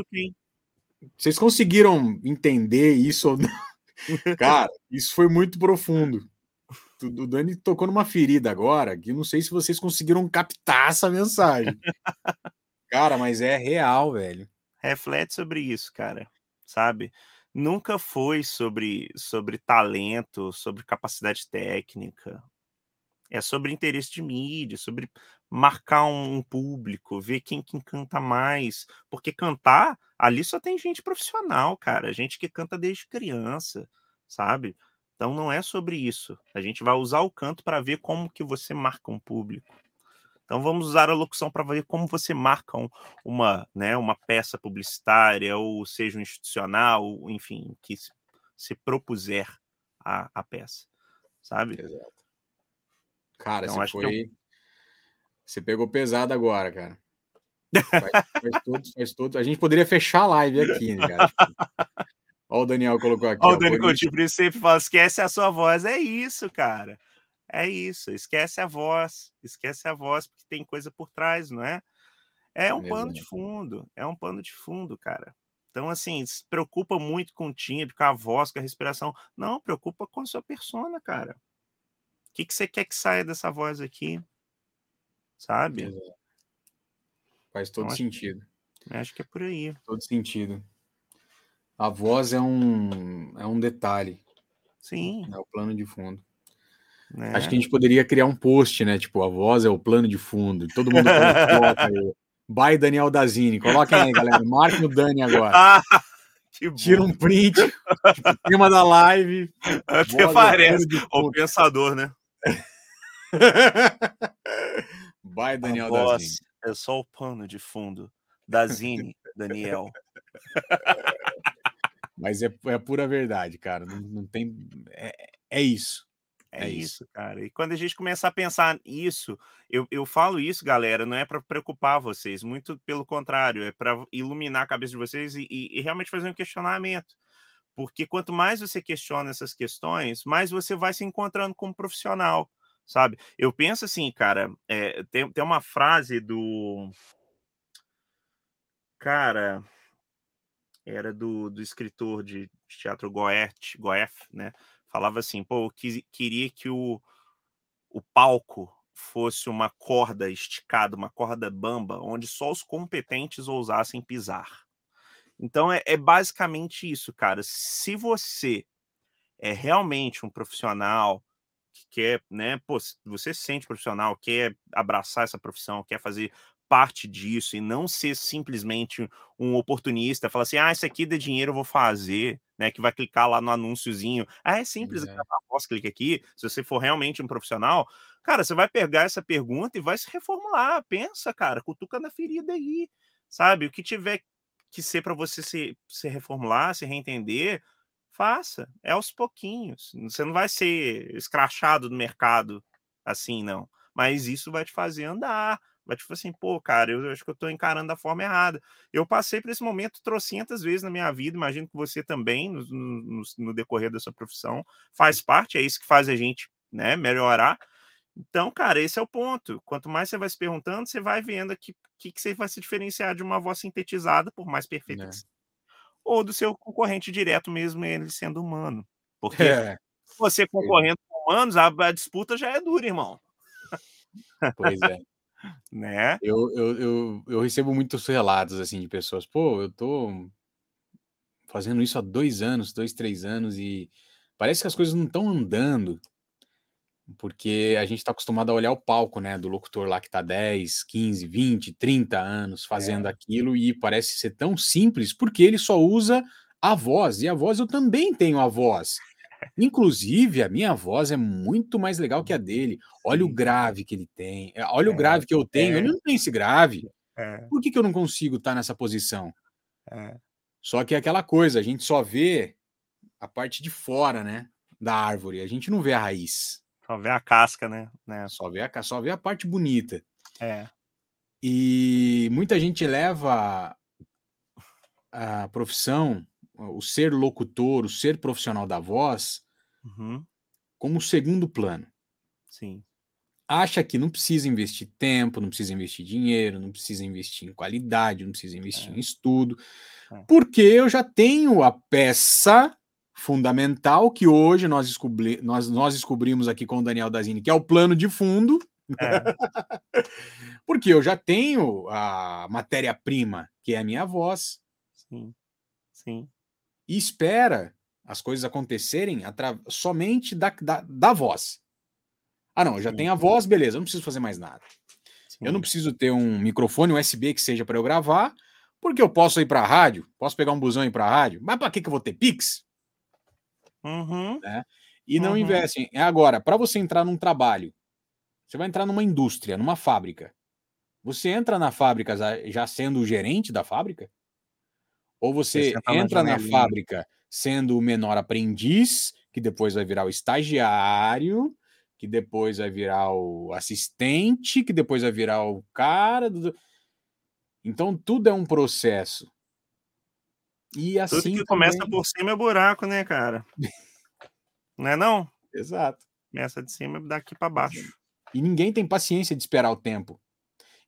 Vocês conseguiram entender isso ou não? Cara, isso foi muito profundo. O Dani tocou numa ferida agora que não sei se vocês conseguiram captar essa mensagem. Cara, mas é real, velho.
Reflete sobre isso, cara. Sabe? Nunca foi sobre, sobre talento, sobre capacidade técnica. É sobre interesse de mídia, sobre marcar um público, ver quem, quem canta mais. Porque cantar, ali só tem gente profissional, cara. Gente que canta desde criança, sabe? Então não é sobre isso. A gente vai usar o canto para ver como que você marca um público. Então vamos usar a locução para ver como você marca um, uma, né, uma peça publicitária, ou seja, um institucional, enfim, que se, se propuser a, a peça, sabe?
Exato. Cara, então, acho foi... que eu você pegou pesado agora, cara. Faz, faz, todo, faz todo. A gente poderia fechar a live aqui, né, cara? Olha o Daniel colocou aqui.
Olha o Daniel Coutinho, sempre fala, esquece a sua voz. É isso, cara. É isso. Esquece a voz. Esquece a voz, porque tem coisa por trás, não é? É um pano de fundo. É um pano de fundo, cara. Então, assim, se preocupa muito com o timbre, com a voz, com a respiração. Não, preocupa com a sua persona, cara. O que, que você quer que saia dessa voz aqui? Sabe? Exato.
Faz todo então, sentido.
Acho, acho que é por aí.
Todo sentido. A voz é um, é um detalhe.
Sim.
É o plano de fundo. É. Acho que a gente poderia criar um post, né? Tipo, a voz é o plano de fundo. Todo mundo coloca [laughs] aí. By Daniel Dazini. Coloquem aí, galera. Marquem o Dani agora. [laughs] Ah, Tira um print. tipo, tema da live.
Até é parece. O pensador, né? [laughs]
Vai, Daniel Dazini.
É só o pano de fundo. [laughs] Dazini, Daniel.
Mas é, é pura verdade, cara. Não, não tem. É, é isso.
É, é isso, isso, cara. E quando a gente começar a pensar isso, eu, eu falo isso, galera, não é para preocupar vocês, muito pelo contrário, é para iluminar a cabeça de vocês e, e, e, realmente fazer um questionamento. Porque quanto mais você questiona essas questões, mais você vai se encontrando como profissional sabe? Eu penso assim, cara, é, tem, tem uma frase do. Cara, era do, do escritor de teatro Goethe, Goethe, né? Falava assim, pô, eu quis, queria que o, o palco fosse uma corda esticada, uma corda bamba, onde só os competentes ousassem pisar. Então é, é basicamente isso, cara. Se você é realmente um profissional que quer, né, pô, você se sente profissional, quer abraçar essa profissão, quer fazer parte disso e não ser simplesmente um oportunista, falar assim, ah, isso aqui dá dinheiro, eu vou fazer, né? Que vai clicar lá no anúnciozinho. Ah, é simples, é. clicar aqui. Se você for realmente um profissional, cara, você vai pegar essa pergunta e vai se reformular. Pensa, cara, cutuca na ferida aí, sabe? O que tiver que ser para você se, se reformular, se reentender, faça. É aos pouquinhos. Você não vai ser escrachado no mercado assim, não. Mas isso vai te fazer andar, vai tipo assim, pô, cara, eu acho que eu tô encarando da forma errada. Eu passei por esse momento trocentas vezes na minha vida, imagino que você também, no, no, no, decorrer da sua profissão, faz parte, é isso que faz a gente, né, melhorar. Então, cara, esse é o ponto. Quanto mais você vai se perguntando, você vai vendo aqui que, que você vai se diferenciar de uma voz sintetizada, por mais perfeita é. que seja, ou do seu concorrente direto mesmo, ele sendo humano. [laughs] Porque é. você concorrendo com humanos, a, a disputa já é dura, irmão.
Pois é [laughs]
né?
Eu, eu, eu, eu, recebo muitos relatos assim de pessoas, pô, eu tô fazendo isso há dois anos, dois, três anos, e parece que as coisas não estão andando, porque a gente está acostumado a olhar o palco, né, do locutor lá que está 10, 15, 20, 30 anos fazendo é. aquilo, e parece ser tão simples, porque ele só usa a voz, e a voz eu também tenho a voz. Inclusive, a minha voz é muito mais legal que a dele. Olha o grave que ele tem. É, olha é, o grave que eu tenho. É. Ele não tem esse grave. É. Por que, que eu não consigo estar nessa posição?
É.
Só que é aquela coisa, a gente só vê a parte de fora, né? Da árvore. A gente não vê a raiz.
Só vê a casca, né? né?
Só, vê a, só vê a parte bonita.
É.
E muita gente leva a profissão o ser locutor, o ser profissional da voz,
uhum.
como segundo plano.
Sim.
Acha que não precisa investir tempo, não precisa investir dinheiro, não precisa investir em qualidade, não precisa investir é. em estudo, é. porque eu já tenho a peça fundamental que hoje nós, descobri nós, nós descobrimos aqui com o Daniel Dazini, que é o plano de fundo. É. [laughs] porque eu já tenho a matéria-prima, que é a minha voz.
Sim. Sim
e espera as coisas acontecerem somente da, da, da, voz. Ah, não, já Sim. tem a voz, beleza, eu não preciso fazer mais nada. Sim. Eu não preciso ter um microfone USB que seja para eu gravar, porque eu posso ir para a rádio, posso pegar um busão e ir para a rádio, mas para que, que eu vou ter Pix?
Uhum.
Né? E não uhum. investem. É agora, para você entrar num trabalho, você vai entrar numa indústria, numa fábrica. Você entra na fábrica já sendo o gerente da fábrica? Ou você entra na fábrica sendo o menor aprendiz, que depois vai virar o estagiário, que depois vai virar o assistente, que depois vai virar o cara. Do... Então tudo é um processo.
E assim. Tudo que também... começa por cima é buraco, né, cara? [laughs] não é não?
Exato.
Começa de cima daqui para baixo.
E ninguém tem paciência de esperar o tempo.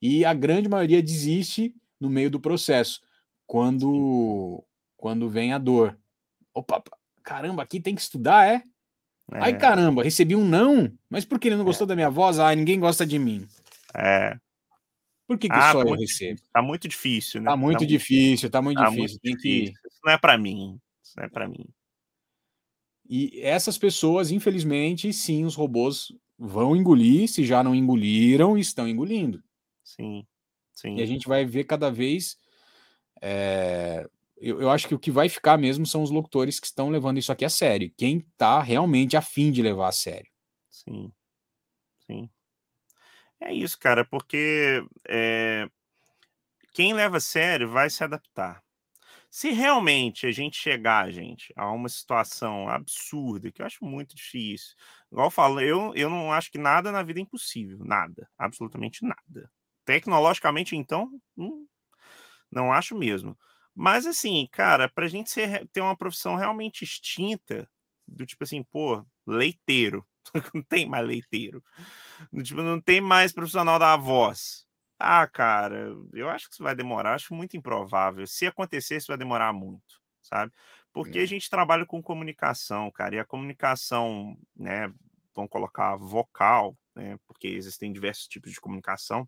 E a grande maioria desiste no meio do processo quando quando vem a dor. Opa, caramba, aqui tem que estudar, é? é. Ai, caramba, recebi um não, mas por que ele não gostou é. da minha voz? Ah, ninguém gosta de mim.
É.
Por que, que ah, só eu recebo?
Tá muito difícil, né?
Tá muito tá difícil, tá muito tá difícil. Muito tem difícil.
que... Isso não é para mim. Isso não é para mim.
E essas pessoas, infelizmente, sim, os robôs vão engolir, se já não engoliram, estão engolindo.
Sim, sim.
E a gente vai ver cada vez é, eu, eu, acho que o que vai ficar mesmo são os locutores que estão levando isso aqui a sério. Quem está realmente afim de levar a sério.
Sim. Sim. É isso, cara, porque é, quem leva a sério vai se adaptar. Se realmente a gente chegar, gente, a uma situação absurda, que eu acho muito difícil, igual eu falo, eu, eu não acho que nada na vida é impossível, nada, absolutamente nada. Tecnologicamente, então, hum, não acho mesmo. Mas assim, cara, pra gente ser, ter uma profissão realmente extinta, do tipo assim, pô, leiteiro. [laughs] não tem mais leiteiro. Tipo, não tem mais profissional da voz. Ah, cara, eu acho que isso vai demorar, acho muito improvável. Se acontecer, isso vai demorar muito, sabe? Porque a hum. gente trabalha com comunicação, cara, e a comunicação, né, vamos colocar vocal, né, porque existem diversos tipos de comunicação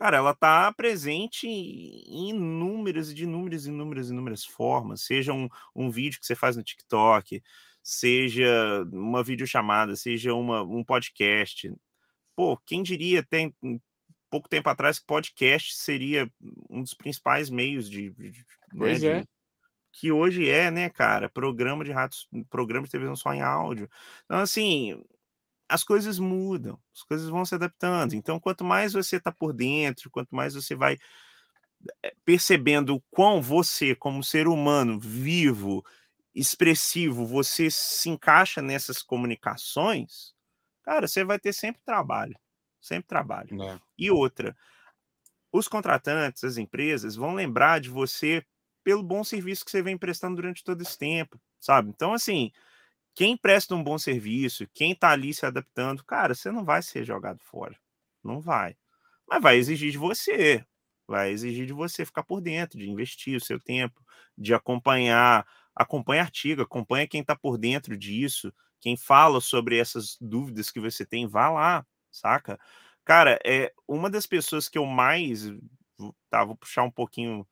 Cara, ela está presente em inúmeras, de inúmeras, inúmeras, inúmeras formas. Seja um, um vídeo que você faz no TikTok, seja uma videochamada, seja uma, um podcast. Pô, quem diria, tem pouco tempo atrás que podcast seria um dos principais meios de. de né,
Pois
de-
é.
que hoje é, né, cara, programa de rádio, programa de televisão só em áudio. Então, assim, as coisas mudam, as coisas vão se adaptando. Então, quanto mais você está por dentro, quanto mais você vai eh, percebendo o quão você, como ser humano vivo, expressivo, você se encaixa nessas comunicações, cara, você vai ter sempre trabalho, sempre trabalho.
né?
E outra, os contratantes, as empresas vão lembrar de você pelo bom serviço que você vem prestando durante todo esse tempo, sabe? Então, assim, quem presta um bom serviço, quem tá ali se adaptando, cara, você não vai ser jogado fora. Não vai. Mas vai exigir de você. Vai exigir de você ficar por dentro, de investir o seu tempo, de acompanhar. Acompanha artigo, acompanha quem tá por dentro disso, quem fala sobre essas dúvidas que você tem, vá lá, saca? Cara, é uma das pessoas que eu mais. Tá, vou puxar um pouquinho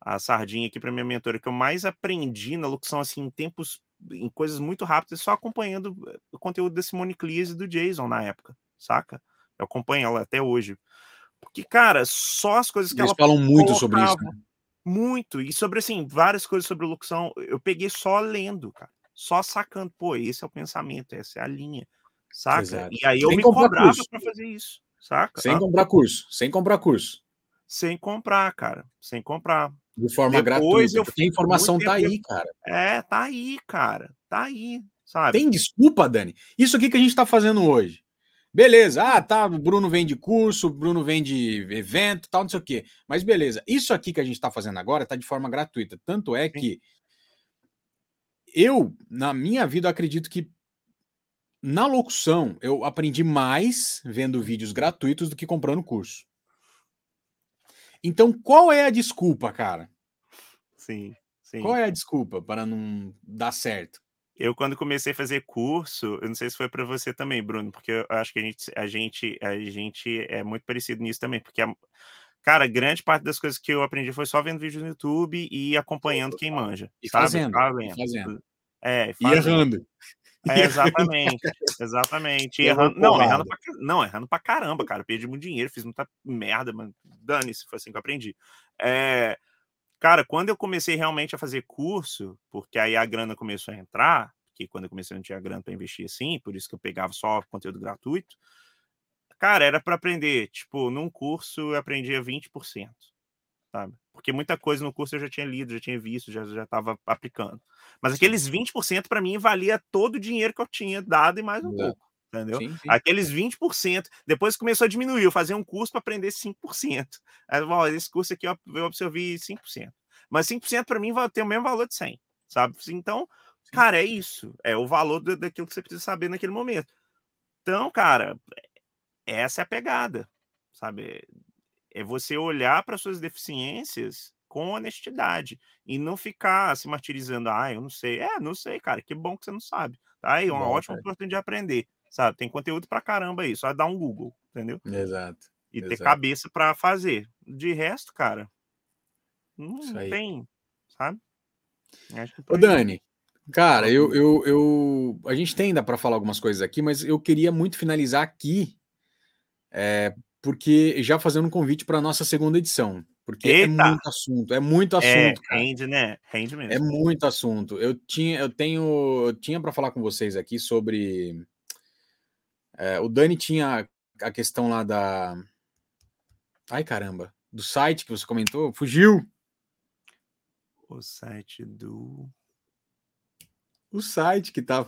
a sardinha aqui para minha mentora, que eu mais aprendi na locução, assim, em tempos, em coisas muito rápidas, só acompanhando eh, o conteúdo da Simone Cleese e do Jason na época, saca? Eu acompanho ela até hoje. Porque, cara, só as coisas que
Eles
ela
falam muito sobre isso. né?
Muito. E sobre, assim, várias coisas sobre locução, eu peguei só lendo, cara. Só sacando. Pô, esse é o pensamento, essa é a linha. Saca?
Exato.
E aí eu
Sem
me cobrava
curso.
pra fazer isso. Saca?
Sem
Hã?
comprar curso, sem comprar curso.
Sem comprar, cara. Sem comprar.
De forma
Depois
gratuita.
eu
Porque a informação tá
tempo
aí, cara.
É, tá aí, cara. Tá aí, sabe?
Tem desculpa, Dani? Isso aqui que a gente tá fazendo hoje. Beleza, ah, tá, o Bruno vende curso, o Bruno vende evento, tal, não sei o quê. Mas beleza, isso aqui que a gente tá fazendo agora tá de forma gratuita. Tanto é que eu, na minha vida, acredito que na locução eu aprendi mais vendo vídeos gratuitos do que comprando curso. Então, qual é a desculpa, cara?
Sim, sim.
Qual é a desculpa para não dar certo?
Eu, quando comecei a fazer curso, eu não sei se foi para você também, Bruno, porque eu acho que a gente, a gente, a gente é muito parecido nisso também, porque, a- cara, grande parte das coisas que eu aprendi foi só vendo vídeo no YouTube e acompanhando quem manja.
E
sabe?
fazendo, e
vendo.
fazendo.
É,
E
fazendo.
errando.
É, [laughs] exatamente, exatamente. E errando, não, errando pra, não, errando pra caramba, cara. Perdi muito dinheiro, fiz muita merda, mano. Dane-se, foi assim que eu aprendi. É, cara, quando eu comecei realmente a fazer curso, porque aí a grana começou a entrar, que quando eu comecei eu não tinha grana para investir assim, por isso que eu pegava só conteúdo gratuito. Cara, era para aprender, tipo, num curso eu aprendia 20%, sabe? Porque muita coisa no curso eu já tinha lido, já tinha visto, já já estava aplicando. Mas aqueles 20% para mim valia todo o dinheiro que eu tinha dado e mais um
Exato.
pouco, entendeu?
Sim, sim.
Aqueles 20%, depois começou a diminuir, eu fazia um curso para aprender 5%. Aí, ó, esse curso aqui eu eu absorvi 5%. Mas 5% para mim vai ter o mesmo valor de 100, sabe? Então, cara, é isso. É o valor da- daquilo que você precisa saber naquele momento. Então, cara, essa é a pegada, sabe? É você olhar para suas deficiências com honestidade e não ficar se martirizando. Ah, eu não sei. É, não sei, cara. Que bom que você não sabe. Tá aí, uma
Bom,
ótima
cara.
oportunidade de aprender, sabe? Tem conteúdo pra caramba aí. Só dar um Google, entendeu?
Exato.
E ter
Exato.
cabeça pra fazer. De resto, cara, não
Isso aí.
tem, sabe?
Ô. Dani, cara, eu, eu, eu. A gente tem ainda para falar algumas coisas aqui, mas eu queria muito finalizar aqui, é, porque já fazendo um convite para nossa segunda edição. Porque
Eita!
é muito assunto, é muito
É,
assunto, cara.
rende, né? Rende mesmo.
É muito assunto. Eu tinha, eu tenho, eu tinha para falar com vocês aqui sobre. É, o Dani tinha a questão lá da. Ai, caramba. Do site que você comentou, fugiu.
O site do.
O site que tá.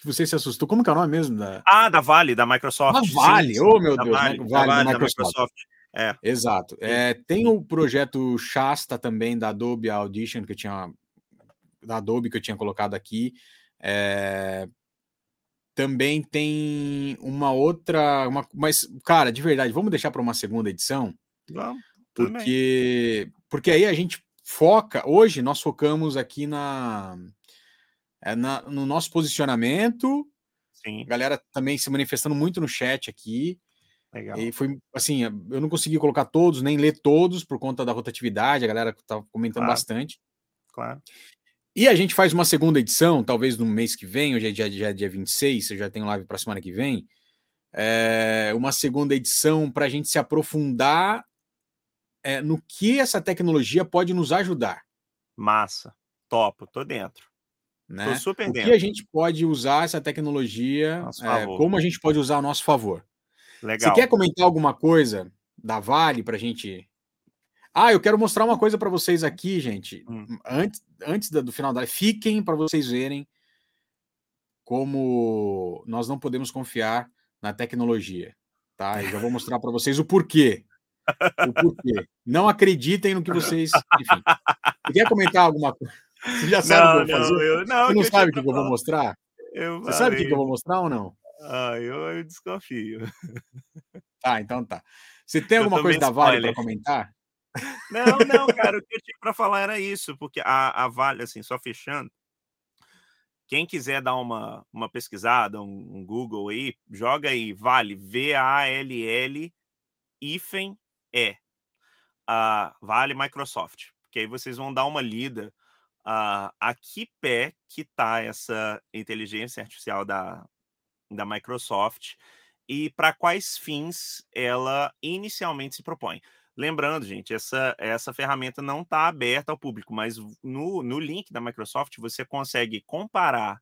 Que você se assustou. Como que é o nome mesmo? Da...
Ah, da Vale, da Microsoft. Sim,
Vale,
sim,
oh meu
da
Deus,
Vale,
Vale,
da
Vale, da
da
Microsoft.
Microsoft. É,
Exato. É, tem o projeto Shasta também da Adobe Audition que eu tinha da Adobe que eu tinha colocado aqui. É, também tem uma outra, uma, mas cara, de verdade, vamos deixar para uma segunda edição,
vamos.
porque porque aí a gente foca. Hoje nós focamos aqui na, é, na no nosso posicionamento.
Sim,
A galera também se manifestando muito no chat aqui.
legal.
E foi assim, eu não consegui colocar todos, nem ler todos por conta da rotatividade, a galera tá comentando
Claro.
bastante.
Claro.
E a gente faz uma segunda edição, talvez no mês que vem, hoje é dia, dia, dia 26, eu já tenho live para semana que vem. é, uma segunda edição para a gente se aprofundar é, no que essa tecnologia pode nos ajudar.
Massa. Topo, tô dentro.
Né?
Tô super
o
dentro.
que a gente pode usar essa tecnologia, é, como a gente pode usar a nosso favor.
Legal.
Você quer comentar alguma coisa da Vale para a gente? Ah, eu quero mostrar uma coisa para vocês aqui, gente.
Hum.
Antes, antes do final da fiquem para vocês verem como nós não podemos confiar na tecnologia, tá? Eu já vou mostrar para vocês o porquê. O porquê. Não acreditem no que vocês. Enfim. Você quer comentar alguma coisa? Você já sabe o que eu vou fazer?
eu, não,
Você não
que
sabe o
tinha
que eu vou mostrar?
Eu
Você sabe o que que eu vou mostrar ou não?
Ah, eu, eu desconfio.
Tá, então tá. Você tem alguma coisa da Vale para comentar?
Não, não, cara, o que eu tinha para falar era isso, porque a, a Vale, assim, só fechando, quem quiser dar uma, uma pesquisada, um, um Google aí, joga aí, Vale, V-A-L-L, hífen E, a Vale Microsoft, porque aí vocês vão dar uma lida a, a que pé que está essa inteligência artificial da, da Microsoft e para quais fins ela inicialmente se propõe. Lembrando, gente, essa, essa ferramenta não está aberta ao público, mas no, no link da Microsoft você consegue comparar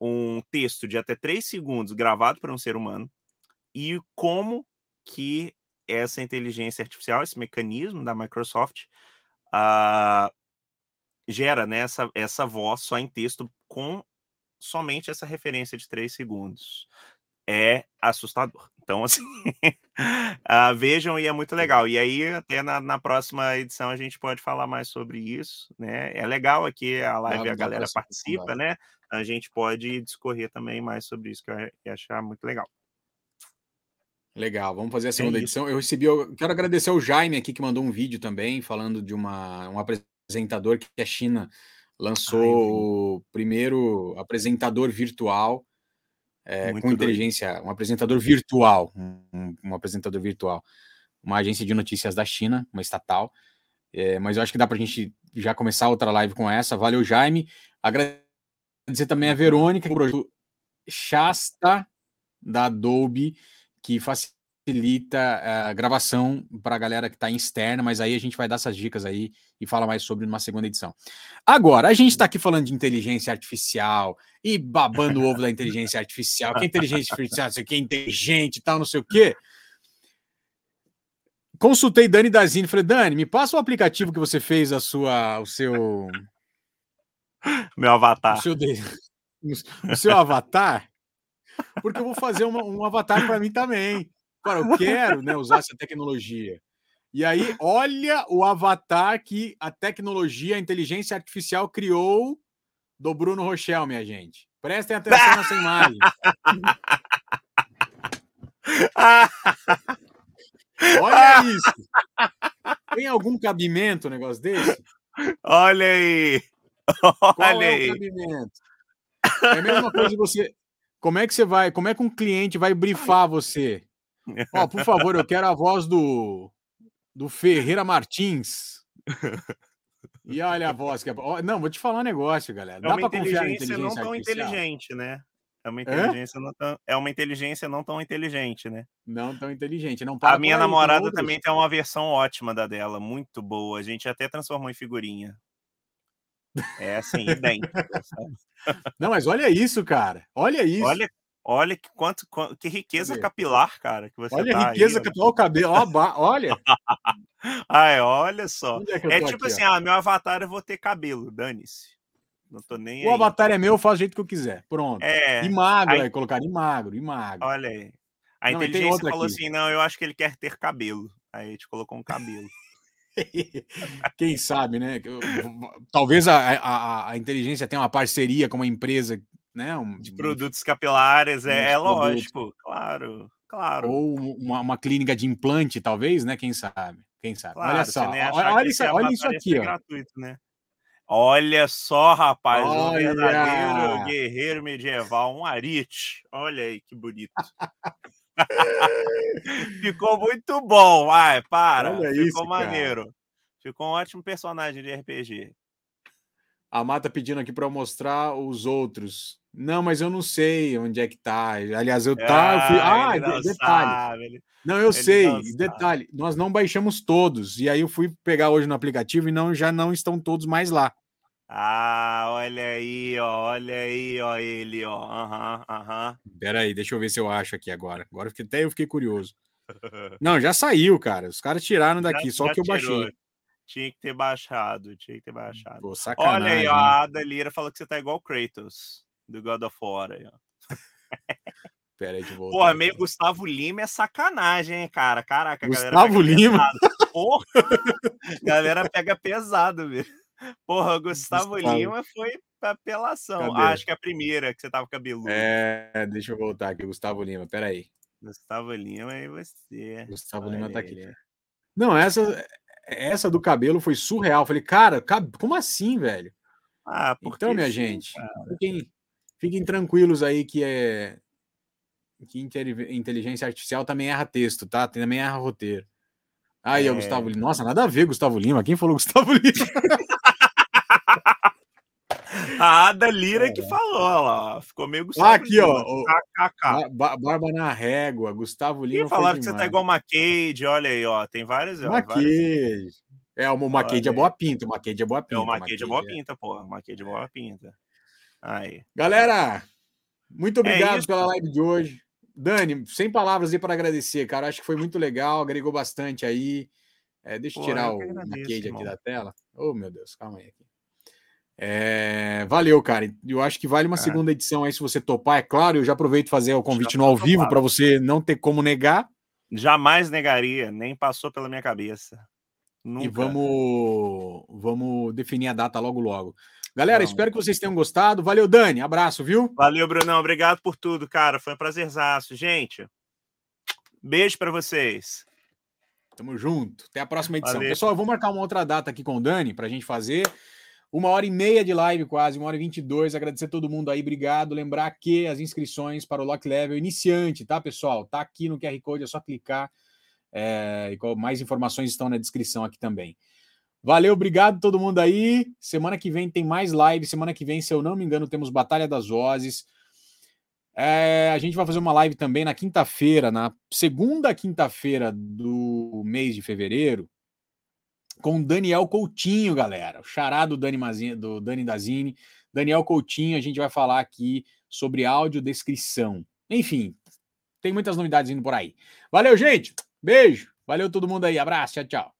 um texto de até 3 segundos gravado por um ser humano e como que essa inteligência artificial, esse mecanismo da Microsoft, ah, gera né, essa, essa voz só em texto com somente essa referência de 3 segundos. É assustador. Então, assim, [laughs] ah, vejam e é muito legal. E aí, até na, na próxima edição, a gente pode falar mais sobre isso, né? É legal aqui a live,
Dá-
a galera participa, né? A gente pode discorrer também mais sobre isso, que eu ia achar muito legal.
Legal, vamos fazer a segunda
É
edição. Eu recebi, eu quero agradecer ao Jaime aqui que mandou um vídeo também falando de uma, um apresentador que a China lançou
vi.
o primeiro apresentador virtual é, com
doido.
inteligência, um apresentador virtual, um, um apresentador virtual, uma agência de notícias da China, uma estatal. É, mas eu acho que dá para a gente já começar outra live com essa. Valeu, Jaime. Agradecer também a Verônica, do projeto Shasta da Adobe, que facilita eh, a gravação para a galera que está externa, mas aí a gente vai dar essas dicas aí e fala mais sobre numa segunda edição. Agora, a gente está aqui falando de inteligência artificial e babando o ovo da inteligência artificial, que inteligência artificial, não sei o que, inteligente e tal, não sei o quê. Consultei Dani Dazini, falei, Dani, me passa o aplicativo que você fez a sua, o seu,
Meu
o
avatar.
seu, de- o seu avatar, porque eu vou fazer uma- um avatar para mim também. Cara, eu [laughs] quero né, usar [laughs] essa tecnologia. E aí, olha o avatar que a tecnologia, a inteligência artificial criou do Bruno Rochel, minha gente. Prestem atenção nessa imagem. Olha isso. Tem algum cabimento um negócio desse?
Olha aí! [laughs]
Qual
Olha
é o
aí!
cabimento? É a mesma coisa de você. Como é que você vai? Como é que um cliente vai brifar você? Ó, por favor, eu quero a voz do do Ferreira Martins. E olha a voz que é. Não, vou te falar um negócio, galera.
É
Dá
uma
para confiar na
inteligência não tão
artificial?
inteligente, né? É uma inteligência não tão, é uma inteligência não tão inteligente, né?
Não tão inteligente. Não para
A minha namorada também tem uma versão ótima da dela, muito boa. A gente até transformou em figurinha. É assim, sabe? [laughs]
Não, mas olha isso, cara. Olha isso.
Olha, olha que quanto, quan- que riqueza capilar, cara, que você
olha
tá
a riqueza
aí,
que olha o cabelo. Ó, olha. [laughs]
Ai, olha só.
É
É tipo
aqui,
assim,
ó?
ah, meu avatar eu vou ter cabelo, dane-se. Não tô nem
O
aí.
avatar é meu, eu faço do jeito que eu quiser. Pronto.
É,
E magro,
aí-
é, colocar e magro, e magro.
olha aí. A
Não,
inteligência falou
aqui.
assim, não, eu acho que ele quer ter cabelo. Aí a gente colocou um cabelo. [laughs]
Quem sabe, né? Talvez a, a, a inteligência tenha uma parceria com uma empresa, né? Um,
De produtos capilares, é,
Uns
é
produtos.
lógico. Claro, claro.
Ou uma, uma clínica de implante, talvez, né? Quem sabe? Quem sabe?
claro
olha só, olha, olha isso, olha isso aqui, ó.
gratuito, né? Olha só, rapaz, um
Olha!
verdadeiro guerreiro medieval, um arite. Olha aí que bonito. [laughs] Ficou muito bom, vai, para.
Olha
Ficou
isso, cara.
maneiro. Ficou um ótimo personagem de RPG.
A Mata pedindo aqui para mostrar os outros. Não, mas eu não sei onde é que tá. Aliás, eu tá. Eu fui... Ah,
ele não
detalhe.
sabe,
Não, eu
Ele
sei.
não
detalhe, nós não baixamos todos. E aí eu fui pegar hoje no aplicativo e não já não estão todos mais lá.
Ah, olha aí, ó, olha aí, ó, ele, ó. Aham, aham.
Pera aí, deixa eu ver se eu acho aqui agora. Agora até eu fiquei curioso. Não, já saiu, cara. Os caras tiraram daqui,
Já-
só
já
que eu
tirou.
baixei.
Tinha que ter baixado, tinha que ter baixado.
Pô,
Olha aí, a Ada Lira falou que você tá igual o Kratos, do God of War. Aí, ó.
Pera aí, deixa eu voltar.
Porra, meio Gustavo Lima é sacanagem, hein, cara? Caraca, a galera
Gustavo Lima?
pesado. Porra, galera pega pesado, velho. Porra, Gustavo,
Gustavo.
Lima foi apelação. Ah, acho que é a primeira que você tava cabeludo.
É, deixa eu voltar aqui, Gustavo Lima. Pera aí.
Gustavo Lima e você.
Gustavo
Olha
Lima tá
ele.
aqui. Não, essa essa do cabelo foi surreal. Falei, cara, como assim, velho?
Ah, porque
Então, minha
sim,
gente,
cara.
fiquem, fiquem tranquilos aí que é que inteli- inteligência artificial também erra texto, tá? Também erra roteiro. Aí, ó,
É.
Gustavo Lima. Nossa, nada a ver, Gustavo Lima. Quem falou Gustavo Lima? [laughs]
A Ada Lira que falou, lá. ó. Ficou meio Gustavo
Ah, aqui, ó,
Lima,
o-
KKK.
Ba- ba- Barba na régua, Gustavo Lima. Foi
falaram que você tá igual o McCade, olha aí, ó. Tem ó, vários-
Maquede. É, o Maquede
Olha
é
aí.
boa pinta, o Maquede é boa
É,
pinta.
o Maquede é boa pinta, pô. O Maquede é boa pinta. Aí.
Galera, muito obrigado
É
pela live de hoje. Dani, sem palavras aí para agradecer, cara. Acho que foi muito legal, agregou bastante aí. É, deixa eu
Pô,
tirar
eu
o Maquede aqui da tela. Oh, meu Deus, calma aí. Aqui. É, valeu, cara. Eu acho que vale uma
É.
segunda edição aí, se você topar, é claro. Eu já aproveito fazer o convite
Já
no ao vivo para você não ter como negar.
Jamais negaria, nem passou pela minha cabeça. Nunca.
E vamos, vamos definir a data logo logo. Galera,
Vamos.
espero que vocês tenham gostado. Valeu, Dani. Abraço, viu?
Valeu, Brunão. Obrigado por tudo, cara. Foi um prazerzaço. Gente, beijo pra vocês.
Tamo junto. Até a próxima edição.
Valeu.
Pessoal, eu vou marcar uma outra data aqui com o Dani pra gente fazer. Uma hora e meia de live, quase, uma hora e vinte e dois. Agradecer a todo mundo aí, obrigado. Lembrar que as inscrições para o Lock Level iniciante, tá, pessoal? Tá aqui no QR Code, é só clicar. é, e mais informações estão na descrição aqui também. Valeu, obrigado todo mundo aí. Semana que vem tem mais live. Semana que vem, se eu não me engano, temos Batalha das Vozes. É, a gente vai fazer uma live também na quinta-feira, na segunda quinta-feira do mês de fevereiro, com Daniel Coutinho, galera. O xará do Dani, Mazini, do Dani Dazini. Daniel Coutinho, a gente vai falar aqui sobre audiodescrição. Enfim, tem muitas novidades indo por aí. Valeu, gente. Beijo. Valeu todo mundo aí. Abraço. Tchau, tchau.